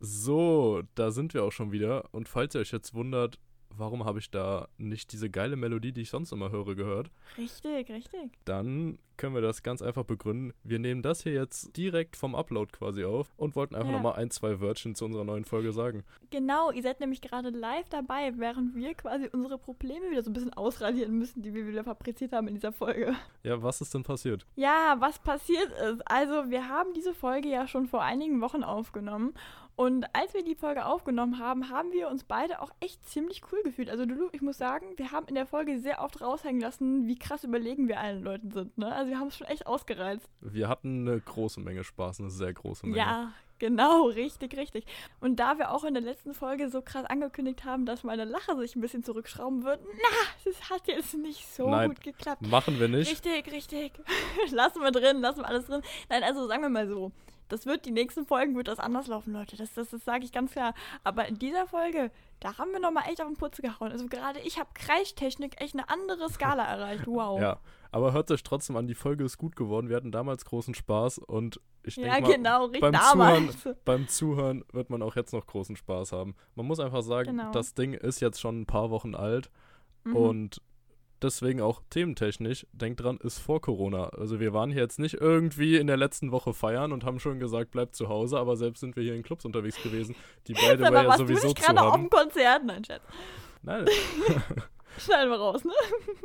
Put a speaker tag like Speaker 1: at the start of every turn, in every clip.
Speaker 1: So, da sind wir auch schon wieder. Und falls ihr euch jetzt wundert, warum habe ich da nicht diese geile Melodie, die ich sonst immer höre, gehört,
Speaker 2: Richtig, richtig.
Speaker 1: dann können wir das ganz einfach begründen. Wir nehmen das hier jetzt direkt vom Upload quasi auf und wollten einfach
Speaker 2: Ja.
Speaker 1: nochmal ein, zwei Wörtchen zu unserer neuen Folge sagen.
Speaker 2: Genau, ihr seid nämlich gerade live dabei, während wir quasi unsere Probleme wieder so ein bisschen ausradieren müssen, die wir wieder fabriziert haben in dieser Folge.
Speaker 1: Ja, was ist denn passiert?
Speaker 2: Ja, was passiert ist. Also, wir haben diese Folge ja schon vor einigen Wochen aufgenommen. Und als wir die Folge aufgenommen haben, haben wir uns beide auch echt ziemlich cool gefühlt. Also, Lulu, ich muss sagen, wir haben in der Folge sehr oft raushängen lassen, wie krass überlegen wir allen Leuten sind. Ne? Also, wir haben es schon echt ausgereizt.
Speaker 1: Wir hatten eine große Menge Spaß, eine sehr große Menge.
Speaker 2: Ja, genau, richtig, richtig. Und da wir auch in der letzten Folge so krass angekündigt haben, dass meine Lache sich ein bisschen zurückschrauben wird, na, das hat jetzt nicht so
Speaker 1: Nein.
Speaker 2: gut geklappt.
Speaker 1: Machen wir nicht.
Speaker 2: Richtig, richtig. lassen wir drin, lassen wir alles drin. Nein, also sagen wir mal so. Das wird, die nächsten Folgen wird das anders laufen, Leute. Das, das, das sage ich ganz klar. Aber in dieser Folge, da haben wir nochmal echt auf den Putz gehauen. Also gerade ich habe Kreischtechnik echt eine andere Skala erreicht. Wow.
Speaker 1: Ja, aber hört euch trotzdem an, die Folge ist gut geworden. Wir hatten damals großen Spaß und ich denke
Speaker 2: Ja,
Speaker 1: mal,
Speaker 2: genau, richtig.
Speaker 1: beim
Speaker 2: Damals.
Speaker 1: beim Zuhören wird man auch jetzt noch großen Spaß haben. Man muss einfach sagen,
Speaker 2: Genau.
Speaker 1: das Ding ist jetzt schon ein paar Wochen alt
Speaker 2: Mhm.
Speaker 1: und deswegen auch thementechnisch, denkt dran, ist vor Corona. Also wir waren hier jetzt nicht irgendwie in der letzten Woche feiern und haben schon gesagt, bleibt zu Hause, aber selbst sind wir hier in Clubs unterwegs gewesen, die beide
Speaker 2: mal,
Speaker 1: ja sowieso zu
Speaker 2: gerade auf
Speaker 1: haben.
Speaker 2: dem Konzert? Nein, Schatz.
Speaker 1: Nein,
Speaker 2: Schneiden wir raus, ne?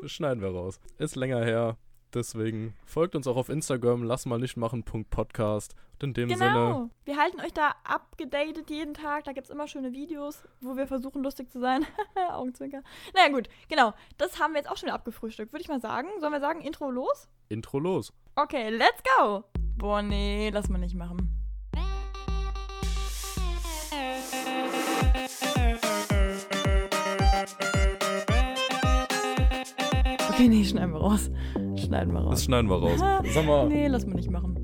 Speaker 1: schneiden wir raus. Ist länger her. Deswegen folgt uns auch auf Instagram, lass mal nicht machen, Punkt Podcast. Und in dem Sinne,
Speaker 2: Genau. Wir halten euch da abgedatet jeden Tag. Da gibt es immer schöne Videos, wo wir versuchen, lustig zu sein. Augenzwinker. Naja, gut. Genau. Das haben wir jetzt auch schon abgefrühstückt, würde ich mal sagen. Sollen wir sagen, Intro los?
Speaker 1: Intro los.
Speaker 2: Okay, let's go. Boah, nee, lass mal nicht machen. Okay, nee, schneiden wir raus. Schneiden wir
Speaker 1: Das
Speaker 2: raus.
Speaker 1: schneiden wir raus. Sag mal,
Speaker 2: Nee, lass mal nicht machen.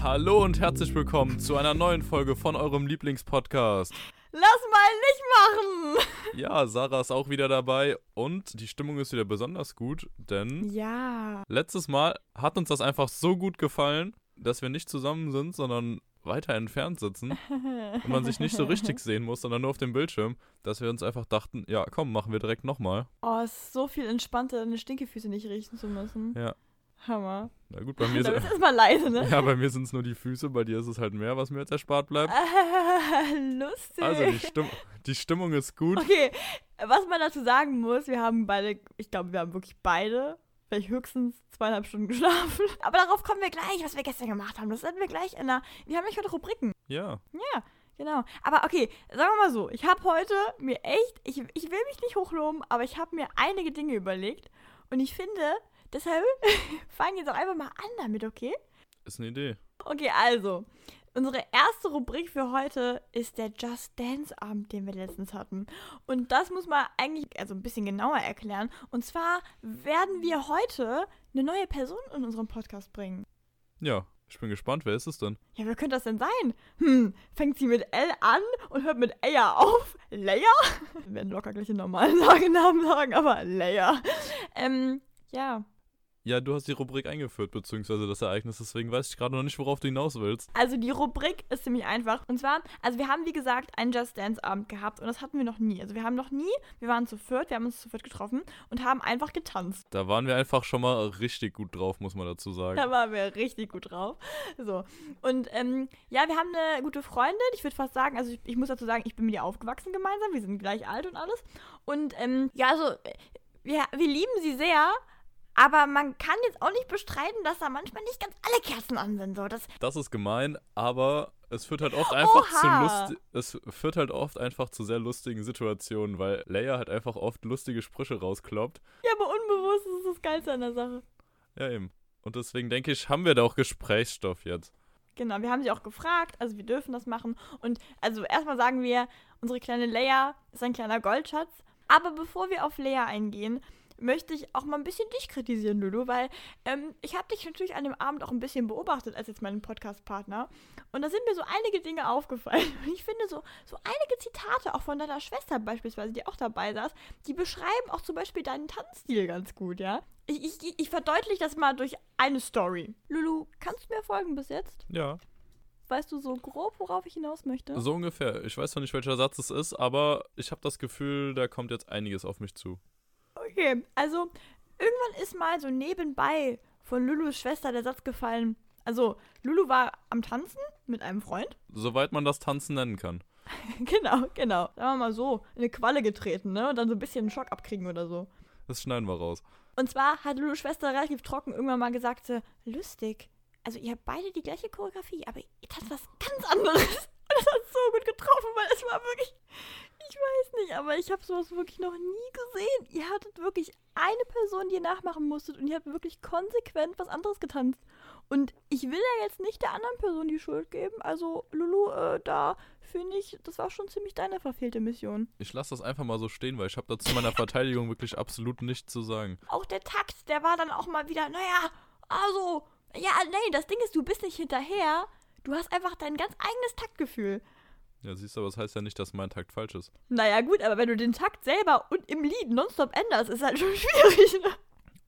Speaker 1: hallo und herzlich willkommen zu einer neuen Folge von eurem Lieblingspodcast.
Speaker 2: Lass mal nicht machen!
Speaker 1: Ja, Sarah ist auch wieder dabei und die Stimmung ist wieder besonders gut, denn
Speaker 2: Ja.
Speaker 1: letztes Mal hat uns das einfach so gut gefallen, dass wir nicht zusammen sind, sondern weiter entfernt sitzen und man sich nicht so richtig sehen muss, sondern nur auf dem Bildschirm, dass wir uns einfach dachten, ja, komm, machen wir direkt nochmal.
Speaker 2: Oh, es ist so viel entspannter, deine Stinkefüße nicht riechen zu müssen.
Speaker 1: Ja.
Speaker 2: Hammer.
Speaker 1: Na gut, bei mir, sind-
Speaker 2: du erstmal leise, ne?
Speaker 1: ja, bei mir sind es nur die Füße, bei dir ist es halt mehr, was mir jetzt erspart bleibt.
Speaker 2: Lustig.
Speaker 1: Also die, Stimm die Stimmung ist gut.
Speaker 2: okay, was man dazu sagen muss, wir haben beide, ich glaube, wir haben wirklich beide, vielleicht höchstens zweieinhalb Stunden geschlafen. Aber darauf kommen wir gleich, was wir gestern gemacht haben. Das werden wir gleich in der, wir haben nicht heute Rubriken.
Speaker 1: Ja,
Speaker 2: Ja, genau. Aber okay, sagen wir mal so, ich habe heute mir echt, ich, ich will mich nicht hochloben, aber ich habe mir einige Dinge überlegt. Und ich finde, deshalb fangen wir jetzt auch einfach mal an damit, okay?
Speaker 1: ist eine Idee.
Speaker 2: Okay, also, unsere erste Rubrik für heute ist der Just Dance Abend, den wir letztens hatten. Und das muss man eigentlich also ein bisschen genauer erklären. Und zwar werden wir heute eine neue Person in unseren Podcast bringen.
Speaker 1: Ja, ich bin gespannt, wer ist es denn?
Speaker 2: Ja, wer könnte das denn sein? Hm, fängt sie mit L an und hört mit Aya auf? Leia? Wir werden locker gleich den normalen Namen sagen, aber Leia. Ähm, ja.
Speaker 1: Ja, du hast die Rubrik eingeführt, beziehungsweise das Ereignis, deswegen weiß ich gerade noch nicht, worauf du hinaus willst.
Speaker 2: Also die Rubrik ist ziemlich einfach. Und zwar, also wir haben wie gesagt einen Just Dance Abend gehabt und das hatten wir noch nie. Also wir haben noch nie, wir waren zu viert, wir haben uns zu viert getroffen und haben einfach getanzt.
Speaker 1: Da waren wir einfach schon mal richtig gut drauf, muss man dazu sagen.
Speaker 2: Da waren wir richtig gut drauf. So. Und ähm, ja, wir haben eine gute Freundin. Ich würde fast sagen, also ich, ich muss dazu sagen, ich bin mit ihr aufgewachsen gemeinsam. Wir sind gleich alt und alles. Und ähm, ja, also wir, wir lieben sie sehr. Aber man kann jetzt auch nicht bestreiten, dass da manchmal nicht ganz alle Kerzen an sind. So, das,
Speaker 1: Das ist gemein, aber es führt halt oft einfach
Speaker 2: Oha.
Speaker 1: zu lust es führt halt oft einfach zu sehr lustigen Situationen, weil Leia halt einfach oft lustige Sprüche rauskloppt.
Speaker 2: ja, aber unbewusst ist das Geilste an der Sache.
Speaker 1: Ja, eben. Und deswegen denke ich, haben wir da auch Gesprächsstoff jetzt.
Speaker 2: Genau, wir haben sie auch gefragt, also wir dürfen das machen. Und also erstmal sagen wir, unsere kleine Leia ist ein kleiner Goldschatz. Aber bevor wir auf Leia eingehen, möchte ich auch mal ein bisschen dich kritisieren, Lulu, weil ähm, ich habe dich natürlich an dem Abend auch ein bisschen beobachtet als jetzt meinen Podcast-Partner. Und da sind mir so einige Dinge aufgefallen. Und ich finde so, so einige Zitate, auch von deiner Schwester beispielsweise, die auch dabei saß, die beschreiben auch zum Beispiel deinen Tanzstil ganz gut, ja. Ich, ich, ich verdeutliche das mal durch eine Story. Lulu, kannst du mir folgen bis jetzt?
Speaker 1: Ja.
Speaker 2: Weißt du so grob, worauf ich hinaus möchte?
Speaker 1: So ungefähr. Ich weiß noch nicht, welcher Satz es ist, aber ich habe das Gefühl, da kommt jetzt einiges auf mich zu.
Speaker 2: Okay, also irgendwann ist mal so nebenbei von Lulus Schwester der Satz gefallen. Also, Lulu war am Tanzen mit einem Freund.
Speaker 1: Soweit man das Tanzen nennen kann.
Speaker 2: genau, genau. Sagen wir mal so, in eine Qualle getreten, ne? Und dann so ein bisschen einen Schock abkriegen oder so.
Speaker 1: Das schneiden wir raus.
Speaker 2: Und zwar hat Lulus Schwester relativ trocken irgendwann mal gesagt, so, lustig. Also ihr habt beide die gleiche Choreografie, aber ihr tanzt was ganz anderes. Und das hat so gut getroffen, weil es war wirklich, ich weiß nicht, aber ich habe sowas wirklich noch nie gesehen. Ihr hattet wirklich eine Person, die ihr nachmachen musstet und ihr habt wirklich konsequent was anderes getanzt. Und ich will ja jetzt nicht der anderen Person die Schuld geben. Also, Lulu, äh, da finde ich, das war schon ziemlich deine verfehlte Mission.
Speaker 1: Ich lasse das einfach mal so stehen, weil ich habe dazu meiner Verteidigung wirklich absolut nichts zu sagen.
Speaker 2: Auch der Takt, der war dann auch mal wieder, naja, also, ja, nee, das Ding ist, du bist nicht hinterher. Du hast einfach dein ganz eigenes Taktgefühl.
Speaker 1: Ja, siehst du, aber das heißt ja nicht, dass mein Takt falsch ist.
Speaker 2: Naja, gut, aber wenn du den Takt selber und im Lied nonstop änderst, ist halt schon schwierig, ne?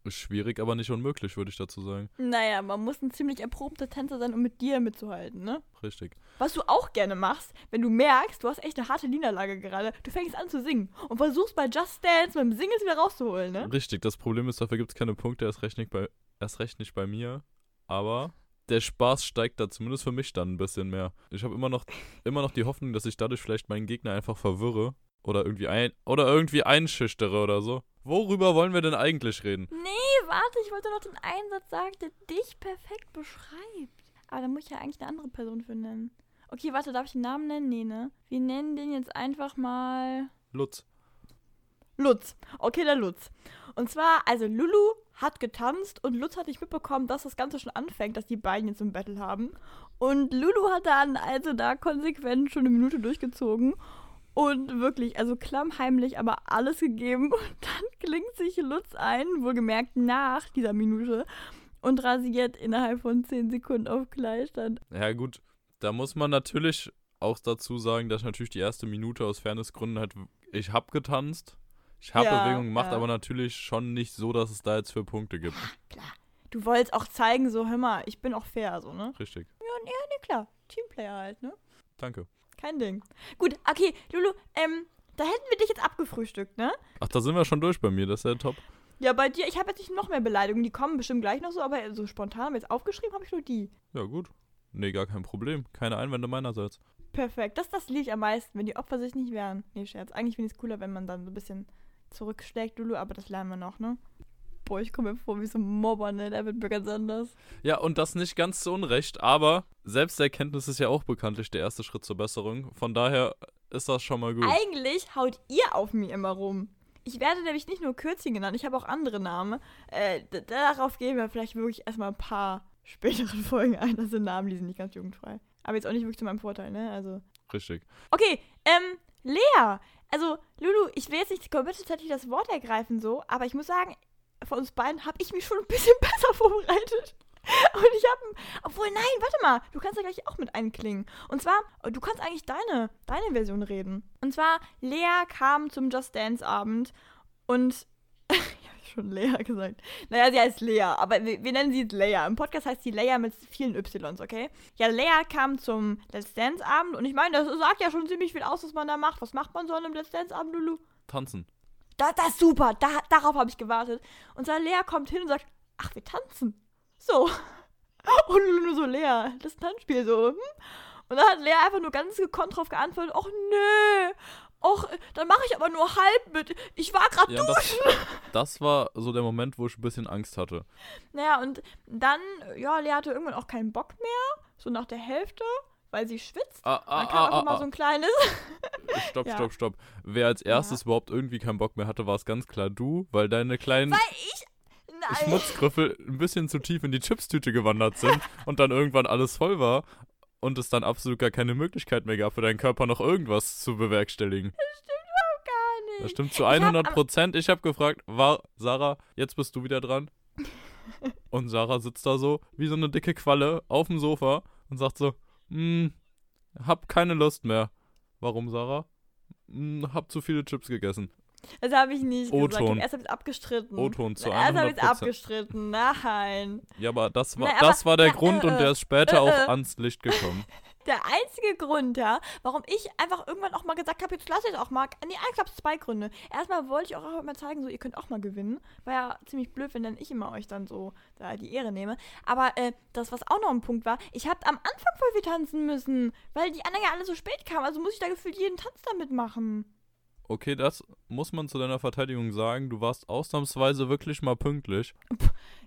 Speaker 1: Ist schwierig, aber nicht unmöglich, würde ich dazu sagen.
Speaker 2: Naja, man muss ein ziemlich erprobter Tänzer sein, um mit dir mitzuhalten, ne?
Speaker 1: Richtig.
Speaker 2: Was du auch gerne machst, wenn du merkst, du hast echt eine harte Niederlage gerade, du fängst an zu singen und versuchst bei Just Dance mit dem Singen es wieder rauszuholen, ne?
Speaker 1: Richtig, das Problem ist, dafür gibt es keine Punkte, erst recht, nicht bei, erst recht nicht bei mir. Aber der Spaß steigt da zumindest für mich dann ein bisschen mehr. Ich habe immer noch, immer noch die Hoffnung, dass ich dadurch vielleicht meinen Gegner einfach verwirre oder irgendwie ein oder irgendwie einschüchtere oder so. Worüber wollen wir denn eigentlich reden?
Speaker 2: Nee, warte, ich wollte noch den Einsatz sagen, der dich perfekt beschreibt. Aber da muss ich ja eigentlich eine andere Person für nennen. Okay, warte, darf ich den Namen nennen? Nee, ne? Wir nennen den jetzt einfach mal
Speaker 1: Lutz.
Speaker 2: Lutz. Okay, der Lutz. Und zwar, also Lulu hat getanzt und Lutz hat nicht mitbekommen, dass das Ganze schon anfängt, dass die beiden jetzt ein Battle haben. Und Lulu hat dann also da konsequent schon eine Minute durchgezogen. Und wirklich, also klammheimlich, aber alles gegeben. Und dann klingt sich Lutz ein, wohlgemerkt nach dieser Minute, und rasiert innerhalb von 10 Sekunden auf Gleichstand.
Speaker 1: Ja, gut, da muss man natürlich auch dazu sagen, dass natürlich die erste Minute aus Fairnessgründen halt, ich hab getanzt, ich habe
Speaker 2: Ja,
Speaker 1: Bewegung gemacht,
Speaker 2: ja.
Speaker 1: aber natürlich schon nicht so, dass es da jetzt für Punkte gibt.
Speaker 2: Klar. Du wolltest auch zeigen, so, hör mal, ich bin auch fair, so, ne?
Speaker 1: Richtig.
Speaker 2: Nee, klar. Teamplayer halt, ne?
Speaker 1: Danke.
Speaker 2: Kein Ding. Gut, okay, Lulu, ähm, da hätten wir dich jetzt abgefrühstückt, ne?
Speaker 1: Ach, da sind wir schon durch bei mir, das ist ja top.
Speaker 2: Ja, bei dir, ich habe jetzt nicht noch mehr Beleidigungen, die kommen bestimmt gleich noch so, aber so spontan jetzt aufgeschrieben habe ich nur die.
Speaker 1: Ja, gut. Nee, gar kein Problem. Keine Einwände meinerseits.
Speaker 2: Perfekt, das, das liebe ich am meisten, wenn die Opfer sich nicht wehren. Nee, Scherz. Eigentlich finde ich es cooler, wenn man dann so ein bisschen zurückschlägt, Lulu, aber das lernen wir noch, ne? Boah, ich komme mir vor wie so ein Mobber, ne? Der wird mir ganz anders.
Speaker 1: Ja, und das nicht ganz zu Unrecht, aber Selbsterkenntnis ist ja auch bekanntlich der erste Schritt zur Besserung. Von daher ist das schon mal gut.
Speaker 2: Eigentlich haut ihr auf mir immer rum. Ich werde nämlich nicht nur Kürzchen genannt, ich habe auch andere Namen. Äh, darauf gehen wir vielleicht wirklich erstmal ein paar späteren Folgen ein. Das sind Namen, die sind nicht ganz jugendfrei. Aber jetzt auch nicht wirklich zu meinem Vorteil, ne? Also.
Speaker 1: Richtig.
Speaker 2: Okay, ähm, Lea. Also, Lulu, ich will jetzt nicht komplett das Wort ergreifen so, aber ich muss sagen, von uns beiden habe ich mich schon ein bisschen besser vorbereitet. Und ich habe, obwohl, nein, warte mal, du kannst ja gleich auch mit einklingen. Und zwar, du kannst eigentlich deine, deine Version reden. Und zwar, Lea kam zum Just Dance Abend und, schon Lea gesagt. Naja, sie heißt Lea, aber wir, wir nennen sie jetzt Lea. Im Podcast heißt sie Lea mit vielen Ys, okay? Ja, Lea kam zum Let's Dance Abend und ich meine, das sagt ja schon ziemlich viel aus, was man da macht. Was macht man so an einem Let's Dance Abend, Lulu?
Speaker 1: Tanzen.
Speaker 2: Da, das ist super, da, darauf habe ich gewartet. Und zwar Lea kommt hin und sagt, ach, wir tanzen. So. Und Lulu nur so, Lea, das Tanzspiel, so. Hm? Und dann hat Lea einfach nur ganz gekonnt drauf geantwortet, ach nö, ach, dann mache ich aber nur halb mit. Ich war gerade
Speaker 1: Ja, und das, das war so der Moment, wo ich ein bisschen Angst hatte.
Speaker 2: Naja, und dann, ja, Lea hatte irgendwann auch keinen Bock mehr, so nach der Hälfte, weil sie schwitzt.
Speaker 1: Ah, ah,
Speaker 2: Dann kam einfach
Speaker 1: ah,
Speaker 2: mal
Speaker 1: ah,
Speaker 2: so ein kleines.
Speaker 1: ah. Stopp,
Speaker 2: Ja.
Speaker 1: stopp, stopp. Wer als erstes überhaupt irgendwie keinen Bock mehr hatte, war es ganz klar du, weil deine kleinen
Speaker 2: Weil ich. Nein.
Speaker 1: Schmutzgrüffel ein bisschen zu tief in die Chipstüte gewandert sind und dann irgendwann alles voll war und es dann absolut gar keine Möglichkeit mehr gab, für deinen Körper noch irgendwas zu bewerkstelligen.
Speaker 2: Gar nicht.
Speaker 1: Das stimmt zu
Speaker 2: Ich hab
Speaker 1: 100 Prozent. Ich habe gefragt, war Sarah, jetzt bist du wieder dran. Und Sarah sitzt da so wie so eine dicke Qualle auf dem Sofa und sagt so, hm, hab keine Lust mehr. Warum, Sarah? Hm, hab zu viele Chips gegessen.
Speaker 2: Das habe ich nicht gesagt. Erst habe ich es abgestritten.
Speaker 1: O-Ton zu
Speaker 2: Erst habe ich es
Speaker 1: 100%.
Speaker 2: abgestritten. Nein.
Speaker 1: Ja, aber das war,
Speaker 2: Nein, aber-
Speaker 1: das war der
Speaker 2: ja,
Speaker 1: Grund
Speaker 2: äh,
Speaker 1: und
Speaker 2: äh,
Speaker 1: der ist später
Speaker 2: äh,
Speaker 1: auch
Speaker 2: äh.
Speaker 1: ans Licht gekommen.
Speaker 2: Der einzige Grund, ja, warum ich einfach irgendwann auch mal gesagt habe, jetzt lasse ich es auch mal. Nee, gab es zwei Gründe. Erstmal wollte ich auch einfach mal zeigen, so, ihr könnt auch mal gewinnen. War ja ziemlich blöd, wenn dann ich immer euch dann so da die Ehre nehme. Aber äh, das, was auch noch ein Punkt war, ich habe am Anfang voll viel tanzen müssen, weil die anderen ja alle so spät kamen. Also muss ich da gefühlt jeden Tanz damit machen.
Speaker 1: Okay, das muss man zu deiner Verteidigung sagen. Du warst ausnahmsweise wirklich mal pünktlich.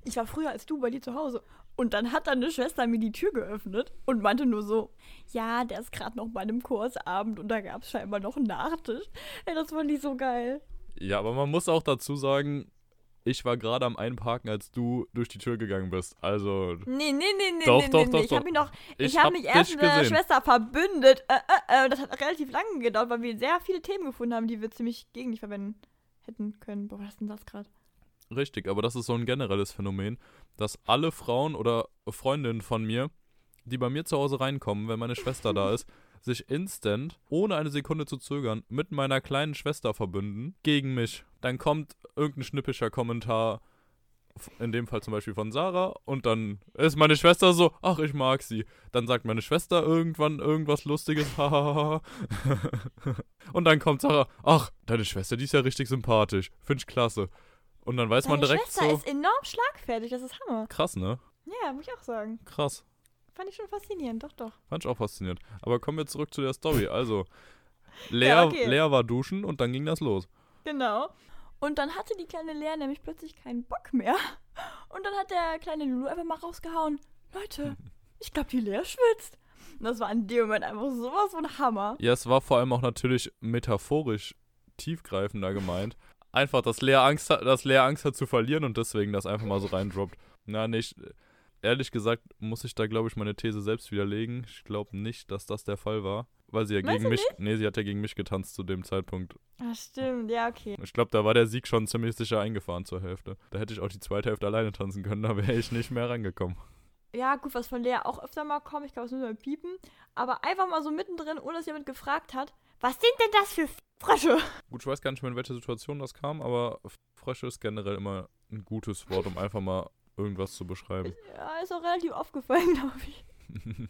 Speaker 2: Ich war früher als du bei dir zu Hause. Und dann hat deine Schwester mir die Tür geöffnet und meinte nur so, ja, der ist gerade noch bei einem Kursabend und da gab es scheinbar noch einen Nachtisch. Ey, das fand ich so geil.
Speaker 1: Ja, aber man muss auch dazu sagen, ich war gerade am Einparken, als du durch die Tür gegangen bist. Also,
Speaker 2: Nee, nee, nee, nee,
Speaker 1: Doch,
Speaker 2: nee,
Speaker 1: doch,
Speaker 2: nee,
Speaker 1: doch,
Speaker 2: nee. Ich habe mich noch, ich,
Speaker 1: Ich hab
Speaker 2: mich erst mit
Speaker 1: gesehen.
Speaker 2: Schwester verbündet. Äh, äh, äh, das hat relativ lange gedauert, weil wir sehr viele Themen gefunden haben, die wir ziemlich gegen dich verwenden hätten können. Boah, was ist denn das gerade?
Speaker 1: richtig, aber das ist so ein generelles Phänomen, dass alle Frauen oder Freundinnen von mir, die bei mir zu Hause reinkommen, wenn meine Schwester da ist, sich instant, ohne eine Sekunde zu zögern, mit meiner kleinen Schwester verbünden gegen mich. Dann kommt irgendein schnippischer Kommentar, in dem Fall zum Beispiel von Sarah, und dann ist meine Schwester so, ach, ich mag sie. Dann sagt meine Schwester irgendwann irgendwas Lustiges, hahaha. und dann kommt Sarah, ach, deine Schwester, die ist ja richtig sympathisch, find ich klasse. Und dann weiß man
Speaker 2: Deine
Speaker 1: direkt
Speaker 2: Schwester
Speaker 1: so,
Speaker 2: ist enorm schlagfertig, das ist Hammer.
Speaker 1: krass, ne?
Speaker 2: Ja, muss ich auch sagen.
Speaker 1: Krass.
Speaker 2: Fand ich schon faszinierend, doch, doch.
Speaker 1: Fand ich auch faszinierend. Aber kommen wir zurück zu der Story. Also, Lea,
Speaker 2: Ja, okay.
Speaker 1: Lea war duschen und dann ging das los.
Speaker 2: Genau. Und dann hatte die kleine Lea nämlich plötzlich keinen Bock mehr. Und dann hat der kleine Lulu einfach mal rausgehauen. Leute, ich glaube, die Lea schwitzt. Und das war in dem Moment einfach sowas von Hammer.
Speaker 1: Ja, es war vor allem auch natürlich metaphorisch tiefgreifender gemeint. Einfach, dass Lea Angst hat, dass Lea Angst hat zu verlieren und deswegen das einfach mal so reindroppt. Na, nicht. Ehrlich gesagt muss ich da, glaube ich, meine These selbst widerlegen. Ich glaube nicht, dass das der Fall war. Weil sie ja
Speaker 2: Meinst
Speaker 1: gegen mich. Nee, sie hat ja gegen mich getanzt zu dem Zeitpunkt.
Speaker 2: Ah, stimmt, ja, okay.
Speaker 1: Ich glaube, da war der Sieg schon ziemlich sicher eingefahren zur Hälfte. Da hätte ich auch die zweite Hälfte alleine tanzen können, da wäre ich nicht mehr rangekommen.
Speaker 2: Ja, gut, was von Lea auch öfter mal kommt, ich glaube, das müssen wir piepen. Aber einfach mal so mittendrin, ohne dass jemand gefragt hat, was sind denn das für Frösche?
Speaker 1: Gut, ich weiß gar nicht mehr, in welcher Situation das kam, aber Frösche ist generell immer ein gutes Wort, um einfach mal irgendwas zu beschreiben.
Speaker 2: Ja, ist auch relativ aufgefallen, glaube ich.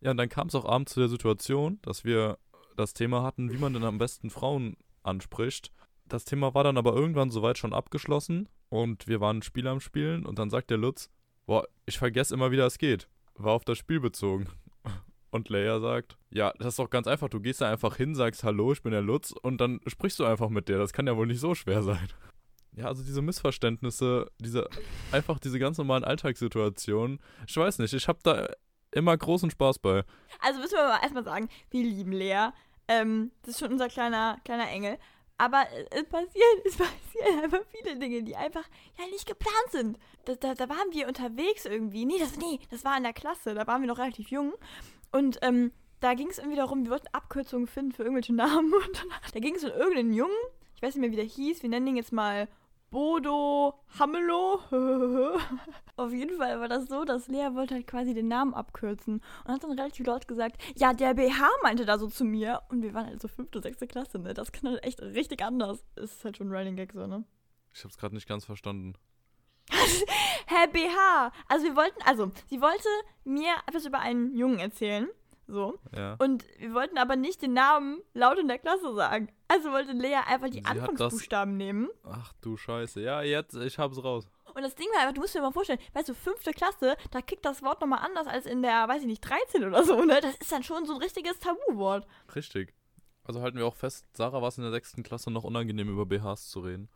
Speaker 1: ja, und dann kam es auch abends zu der Situation, dass wir das Thema hatten, wie man denn am besten Frauen anspricht. Das Thema war dann aber irgendwann soweit schon abgeschlossen und wir waren ein Spiel am Spielen und dann sagt der Lutz, boah, ich vergesse immer wieder, es geht. War auf das Spiel bezogen. Und Leia sagt, ja, das ist doch ganz einfach. Du gehst da einfach hin, sagst Hallo, ich bin der Lutz und dann sprichst du einfach mit der. Das kann ja wohl nicht so schwer sein. Ja, also diese Missverständnisse, diese, einfach diese ganz normalen Alltagssituationen. Ich weiß nicht, ich habe da immer großen Spaß bei.
Speaker 2: Also müssen wir mal erstmal sagen, wir lieben Lea. Ähm, das ist schon unser kleiner, kleiner Engel. Aber es passieren, es passieren einfach viele Dinge, die einfach ja nicht geplant sind. Da, da, da waren wir unterwegs irgendwie. Nee das, nee, das war in der Klasse, da waren wir noch relativ jung. Und ähm, da ging es irgendwie darum, wir wollten Abkürzungen finden für irgendwelche Namen. Und da ging es um irgendeinen Jungen, ich weiß nicht mehr, wie der hieß, wir nennen ihn jetzt mal Bodo Hamelo. Auf jeden Fall war das so, dass Lea wollte halt quasi den Namen abkürzen und hat dann relativ laut gesagt, ja, der BH meinte da so zu mir. Und wir waren halt so fünfte, sechste Klasse, ne? Das kann halt echt richtig anders. Ist halt schon ein Running Gag so, ne?
Speaker 1: Ich habe es gerade nicht ganz verstanden.
Speaker 2: Herr BH. Also wir wollten, also, sie wollte mir etwas über einen Jungen erzählen. So.
Speaker 1: Ja.
Speaker 2: Und wir wollten aber nicht den Namen laut in der Klasse sagen. Also wollte Lea einfach die
Speaker 1: Sie
Speaker 2: Anfangsbuchstaben nehmen.
Speaker 1: Ach du Scheiße. Ja, jetzt, ich hab's raus.
Speaker 2: Und das Ding war einfach, du musst dir mal vorstellen, weißt du, fünfte Klasse, da kickt das Wort nochmal anders als in der, weiß ich nicht, 13 oder so, ne? Das ist dann schon so ein richtiges Tabuwort.
Speaker 1: Richtig. Also halten wir auch fest, Sarah war es in der sechsten Klasse noch unangenehm, über BHs zu reden.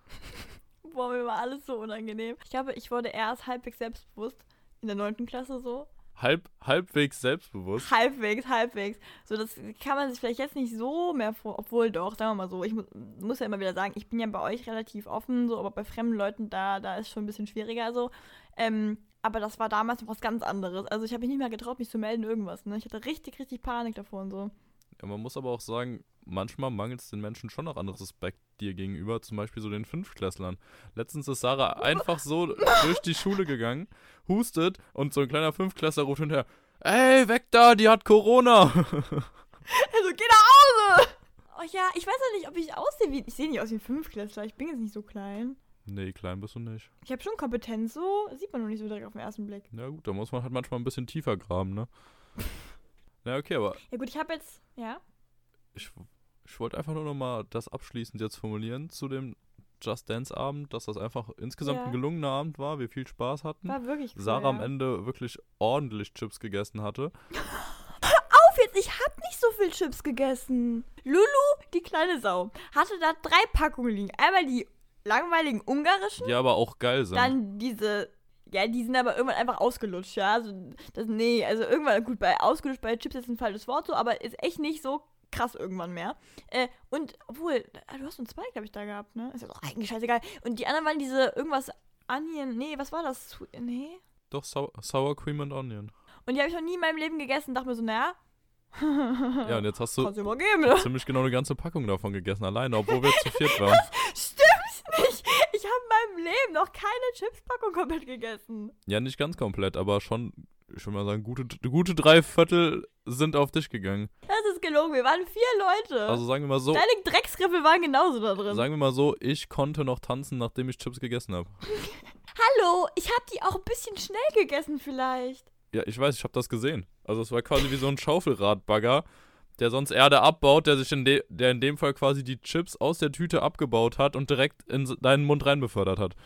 Speaker 2: Boah, mir war alles so unangenehm. Ich glaube, ich wurde erst halbwegs selbstbewusst in der neunten Klasse so.
Speaker 1: Halb, halbwegs selbstbewusst.
Speaker 2: Halbwegs, halbwegs. So, das kann man sich vielleicht jetzt nicht so mehr vor, obwohl doch, sagen wir mal so, ich mu muss ja immer wieder sagen, ich bin ja bei euch relativ offen, so, aber bei fremden Leuten, da, da ist schon ein bisschen schwieriger so. Ähm, aber das war damals noch was ganz anderes. Also ich habe mich nicht mehr getraut, mich zu melden, irgendwas, ne? Ich hatte richtig, richtig Panik davor und so.
Speaker 1: Ja, man muss aber auch sagen, manchmal mangelt es den Menschen schon noch an Respekt dir gegenüber, zum Beispiel so den Fünftklässlern. Letztens ist Sarah einfach so durch die Schule gegangen, hustet und so ein kleiner Fünftklässler ruft hinterher, ey, weg da, die hat Corona.
Speaker 2: Also geh nach Hause! Oh ja, ich weiß ja nicht, ob ich aussehe wie. Ich sehe nicht aus wie ein Fünfklässler. Ich bin jetzt nicht so klein.
Speaker 1: Nee, klein bist du nicht.
Speaker 2: Ich habe schon Kompetenz, so sieht man nur nicht so direkt auf den ersten Blick.
Speaker 1: Ja gut, da muss man halt manchmal ein bisschen tiefer graben, ne? Na okay, aber
Speaker 2: Ja gut, ich habe jetzt. Ja.
Speaker 1: ich, ich wollte einfach nur noch mal das abschließend jetzt formulieren zu dem Just Dance Abend, dass das einfach insgesamt
Speaker 2: Ja.
Speaker 1: ein gelungener Abend war, wir viel Spaß hatten.
Speaker 2: War wirklich cool.
Speaker 1: Sarah
Speaker 2: ja.
Speaker 1: am Ende wirklich ordentlich Chips gegessen hatte.
Speaker 2: Auf jetzt, ich hab nicht so viel Chips gegessen. Lulu, die kleine Sau, hatte da drei Packungen liegen. Einmal die langweiligen ungarischen,
Speaker 1: Die aber auch geil sind.
Speaker 2: dann diese. Ja, die sind aber irgendwann einfach ausgelutscht, ja. Also, das, nee, also irgendwann, gut, bei ausgelutscht bei Chips ist ein falsches Wort so, aber ist echt nicht so krass irgendwann mehr. Äh, und, obwohl, ah, du hast nur zwei, glaube ich, da gehabt, ne? Ist ja doch eigentlich scheißegal. Und die anderen waren diese irgendwas Onion, nee, was war das? Nee.
Speaker 1: Doch, Sour, Sour Cream and Onion.
Speaker 2: Und die habe ich noch nie in meinem Leben gegessen. Dachte mir so, naja.
Speaker 1: Ja, und jetzt hast du
Speaker 2: geben, ne?
Speaker 1: ziemlich genau eine ganze Packung davon gegessen, alleine, obwohl wir zu viert waren.
Speaker 2: Stimmt nicht. Ich habe meinem Leben noch keine Chipspackung komplett gegessen.
Speaker 1: Ja, nicht ganz komplett, aber schon, ich würde mal sagen, gute, gute drei Viertel sind auf dich gegangen.
Speaker 2: Das ist gelogen. Wir waren vier Leute.
Speaker 1: Also sagen wir mal so,
Speaker 2: Deine Drecksgriffel waren genauso da drin.
Speaker 1: sagen wir mal so, ich konnte noch tanzen, nachdem ich Chips gegessen habe.
Speaker 2: Hallo, ich habe die auch ein bisschen schnell gegessen vielleicht.
Speaker 1: Ja, ich weiß, ich habe das gesehen. Also es war quasi wie so ein Schaufelradbagger, der sonst Erde abbaut, der sich in, de der in dem Fall quasi die Chips aus der Tüte abgebaut hat und direkt in deinen Mund rein befördert hat.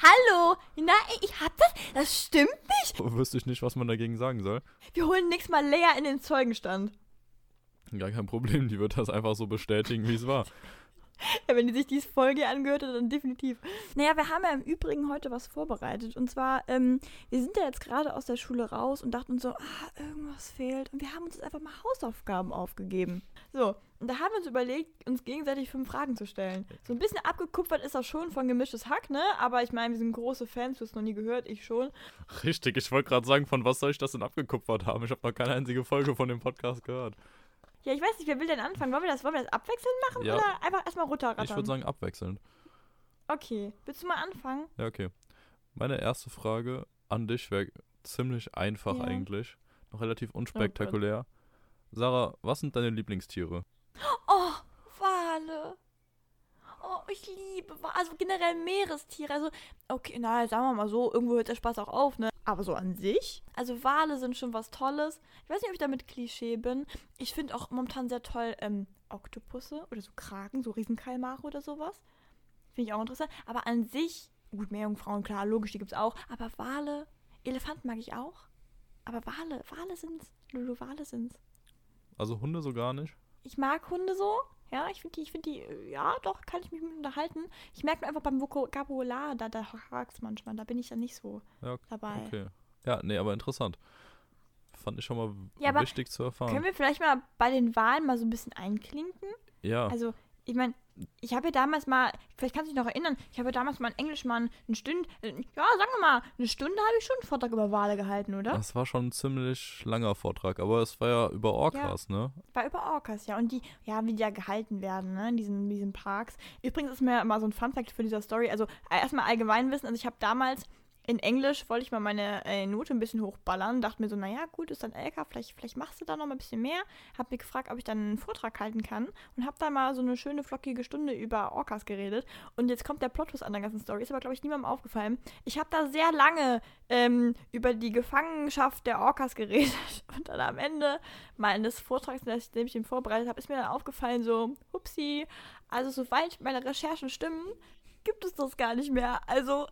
Speaker 2: Hallo, nein, ich hab das. Das stimmt nicht.
Speaker 1: Wüsste ich nicht, was man dagegen sagen soll.
Speaker 2: Wir holen nächstes Mal Lea in den Zeugenstand.
Speaker 1: Gar kein Problem, die wird das einfach so bestätigen, wie es war.
Speaker 2: Ja, wenn die sich diese Folge angehört hat, dann definitiv. Naja, wir haben ja im Übrigen heute was vorbereitet. Und zwar, ähm, wir sind ja jetzt gerade aus der Schule raus und dachten uns so, ah, irgendwas fehlt. Und wir haben uns jetzt einfach mal Hausaufgaben aufgegeben. So, und da haben wir uns überlegt, uns gegenseitig fünf Fragen zu stellen. So ein bisschen abgekupfert ist das schon von gemischtes Hack, ne? Aber ich meine, wir sind große Fans, du hast noch nie gehört, ich schon.
Speaker 1: Richtig, ich wollte gerade sagen, von was soll ich das denn abgekupfert haben? Ich habe noch keine einzige Folge von dem Podcast gehört.
Speaker 2: Ja, ich weiß nicht, wer will denn anfangen? Wollen wir das, wollen wir das abwechselnd machen
Speaker 1: Ja.
Speaker 2: oder einfach erstmal runterrattern?
Speaker 1: Ich würde sagen abwechselnd.
Speaker 2: Okay, willst du mal anfangen?
Speaker 1: Ja, okay. Meine erste Frage an dich wäre ziemlich einfach
Speaker 2: Ja.
Speaker 1: eigentlich. Noch relativ unspektakulär. Sarah, was sind deine Lieblingstiere?
Speaker 2: Oh, Wale. Oh, ich liebe Wale. Also generell Meerestiere. Also, okay, na, sagen wir mal so, irgendwo hört der Spaß auch auf, ne? Aber so an sich. Also Wale sind schon was Tolles. Ich weiß nicht, ob ich damit Klischee bin. Ich finde auch momentan sehr toll ähm, Oktopusse oder so Kraken, so Riesenkalmare oder sowas. Finde ich auch interessant. Aber an sich, gut, Meerjungfrauen, klar, logisch, die gibt's auch. Aber Wale, Elefanten mag ich auch. Aber Wale, Wale sind's. Lulu, Wale sind's.
Speaker 1: Also Hunde so gar nicht?
Speaker 2: Ich mag Hunde so. Ja, ich finde die, ich finde die, äh, ja, doch, kann ich mich mit unterhalten. Ich merke nur einfach beim Vokabular, da, da hakt manchmal, da bin ich dann nicht so
Speaker 1: Ja,
Speaker 2: dabei.
Speaker 1: Okay. Ja, nee, aber interessant. Fand ich schon mal
Speaker 2: Ja,
Speaker 1: wichtig zu erfahren.
Speaker 2: Können wir vielleicht mal bei den Wahlen mal so ein bisschen einklinken?
Speaker 1: ja,
Speaker 2: Also, ich meine, ich habe ja damals mal, vielleicht kannst du dich noch erinnern, ich habe ja damals mal in Englisch mal eine Stunde, äh, ja, sagen wir mal, eine Stunde habe ich schon einen Vortrag über Wale gehalten, oder?
Speaker 1: das war schon ein ziemlich langer Vortrag, aber es war ja über Orcas, ne?
Speaker 2: War über Orcas, ja. Und die, ja, wie die da gehalten werden, ne, in diesen, diesen Parks. Übrigens ist mir mal so ein Fun-Fact für dieser Story. Also, äh, erstmal Allgemeinwissen. Also, ich habe damals in Englisch, wollte ich mal meine äh, Note ein bisschen hochballern. Dachte mir so, naja, gut, ist dann LK, vielleicht, vielleicht machst du da noch mal ein bisschen mehr. Hab mich gefragt, ob ich dann einen Vortrag halten kann. Und hab da mal so eine schöne, flockige Stunde über Orcas geredet. Und jetzt kommt der Plot an der ganzen Story. Ist aber, glaube ich, niemandem aufgefallen. Ich habe da sehr lange ähm, über die Gefangenschaft der Orcas geredet. Und dann am Ende meines Vortrags, dem ich den vorbereitet habe, ist mir dann aufgefallen, so, hupsi, also soweit meine Recherchen stimmen, gibt es das gar nicht mehr. Also,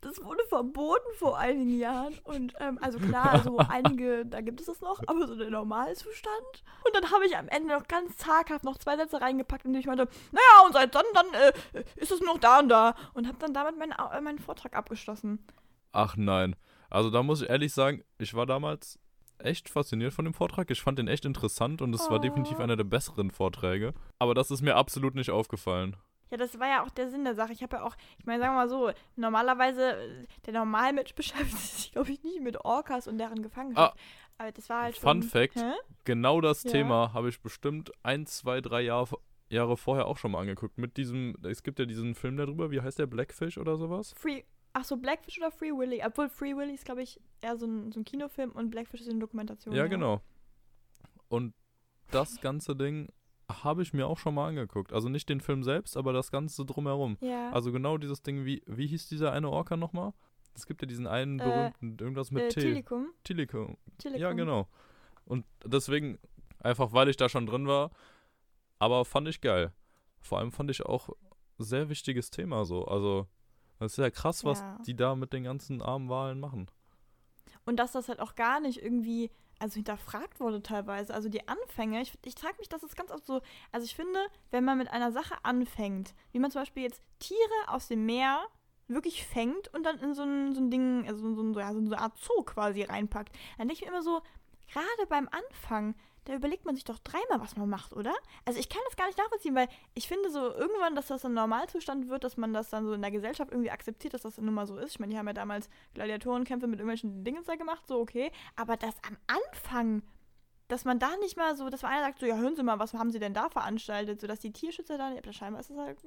Speaker 2: das wurde verboten vor einigen Jahren. Und, ähm, also klar, so einige, da gibt es es noch, aber so der Normalzustand. Und dann habe ich am Ende noch ganz zaghaft noch zwei Sätze reingepackt, in denen ich meinte, naja, und seit dann, dann äh, ist es noch da und da. Und habe dann damit meinen, äh, meinen Vortrag abgeschlossen.
Speaker 1: Ach nein. Also da muss ich ehrlich sagen, ich war damals echt fasziniert von dem Vortrag. Ich fand den echt interessant und es war
Speaker 2: Oh.
Speaker 1: definitiv einer der besseren Vorträge. Aber das ist mir absolut nicht aufgefallen.
Speaker 2: Ja, das war ja auch der Sinn der Sache. Ich habe ja auch, ich meine, sagen wir mal so, normalerweise, äh, der Normalmensch beschäftigt sich, glaube ich, nicht mit Orcas und deren Gefangenschaft. Aber das war halt
Speaker 1: Fun
Speaker 2: schon,
Speaker 1: Fact,
Speaker 2: Hä?
Speaker 1: genau das
Speaker 2: Ja.
Speaker 1: Thema habe ich bestimmt ein, zwei, drei Jahre, Jahre vorher auch schon mal angeguckt. Mit diesem, es gibt ja diesen Film darüber, wie heißt der, Blackfish oder sowas?
Speaker 2: Free, ach so, Blackfish oder Free Willy? Obwohl Free Willy ist, glaube ich, eher so ein, so ein Kinofilm und Blackfish ist eine Dokumentation.
Speaker 1: Ja, genau. Und das ganze Ding habe ich mir auch schon mal angeguckt. Also nicht den Film selbst, aber das Ganze drumherum.
Speaker 2: Ja.
Speaker 1: Also genau dieses Ding, wie, wie hieß dieser eine Orca nochmal? Es gibt ja diesen einen
Speaker 2: Äh,
Speaker 1: berühmten, irgendwas mit
Speaker 2: äh,
Speaker 1: T.
Speaker 2: Tilikum.
Speaker 1: Tilikum.
Speaker 2: Tilikum.
Speaker 1: Ja, genau. Und deswegen, einfach weil ich da schon drin war, aber fand ich geil. Vor allem fand ich auch sehr wichtiges Thema so. Also, das ist ja krass, was
Speaker 2: Ja.
Speaker 1: die da mit den ganzen armen Wahlen machen.
Speaker 2: Und dass das halt auch gar nicht irgendwie, also hinterfragt wurde teilweise. Also die Anfänge, ich, ich frage mich, das ist ganz oft so, also ich finde, wenn man mit einer Sache anfängt, wie man zum Beispiel jetzt Tiere aus dem Meer wirklich fängt und dann in so ein, so ein Ding, also so, ein- ja, so eine Art Zoo quasi reinpackt, dann denke ich mir immer so, gerade beim Anfang, da überlegt man sich doch dreimal, was man macht, oder? Also ich kann das gar nicht nachvollziehen, weil ich finde so irgendwann, dass das ein Normalzustand wird, dass man das dann so in der Gesellschaft irgendwie akzeptiert, dass das nun mal so ist. Ich meine, die haben ja damals Gladiatorenkämpfe mit irgendwelchen Dingen da gemacht, so okay. Aber dass am Anfang, dass man da nicht mal so, dass man einer sagt, so ja, hören Sie mal, was haben Sie denn da veranstaltet, sodass die Tierschützer da, ja, scheinbar ist das halt,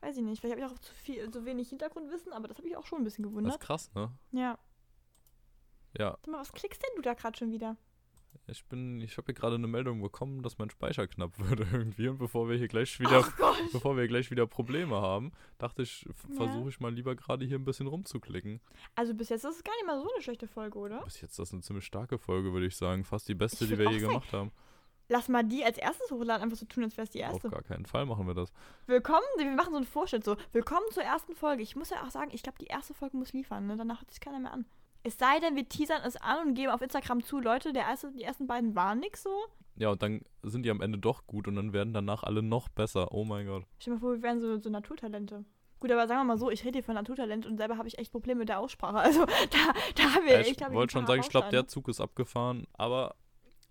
Speaker 2: weiß ich nicht, vielleicht habe ich auch zu viel, zu wenig Hintergrundwissen, aber das habe ich auch schon ein bisschen
Speaker 1: Das ist
Speaker 2: gewundert.
Speaker 1: krass, ne?
Speaker 2: Ja.
Speaker 1: Ja,
Speaker 2: Sag mal, was klickst denn du da gerade schon wieder?
Speaker 1: Ich bin, ich habe hier gerade eine Meldung bekommen, dass mein Speicher knapp würde irgendwie. Und bevor wir hier gleich wieder, bevor wir gleich wieder Probleme haben, dachte ich,
Speaker 2: Ja.
Speaker 1: versuche ich mal lieber gerade hier ein bisschen rumzuklicken.
Speaker 2: Also bis jetzt ist es gar nicht mal so eine schlechte Folge, oder?
Speaker 1: Bis jetzt ist das eine ziemlich starke Folge, würde ich sagen. Fast die beste, die wir je
Speaker 2: sagen,
Speaker 1: gemacht haben.
Speaker 2: Lass mal die als erstes hochladen, einfach so tun, als wäre es die
Speaker 1: Auf
Speaker 2: erste.
Speaker 1: gar keinen Fall machen wir das.
Speaker 2: Willkommen, wir machen so einen Vorschnitt so. Willkommen zur ersten Folge. Ich muss ja auch sagen, ich glaube, die erste Folge muss liefern, ne? Danach hört sich keiner mehr an. Es sei denn, wir teasern es an und geben auf Instagram zu, Leute, der erste, die ersten beiden waren nix so.
Speaker 1: Ja, und dann sind die am Ende doch gut und dann werden danach alle noch besser. Oh mein Gott.
Speaker 2: Stell dir mal vor, wir wären so, so Naturtalente. Gut, aber sagen wir mal so, ich rede hier von Naturtalent und selber habe ich echt Probleme mit der Aussprache. Also da, da haben wir
Speaker 1: Ja, ich
Speaker 2: glaub
Speaker 1: wollte schon sagen, ich glaube, der. Zug ist abgefahren, aber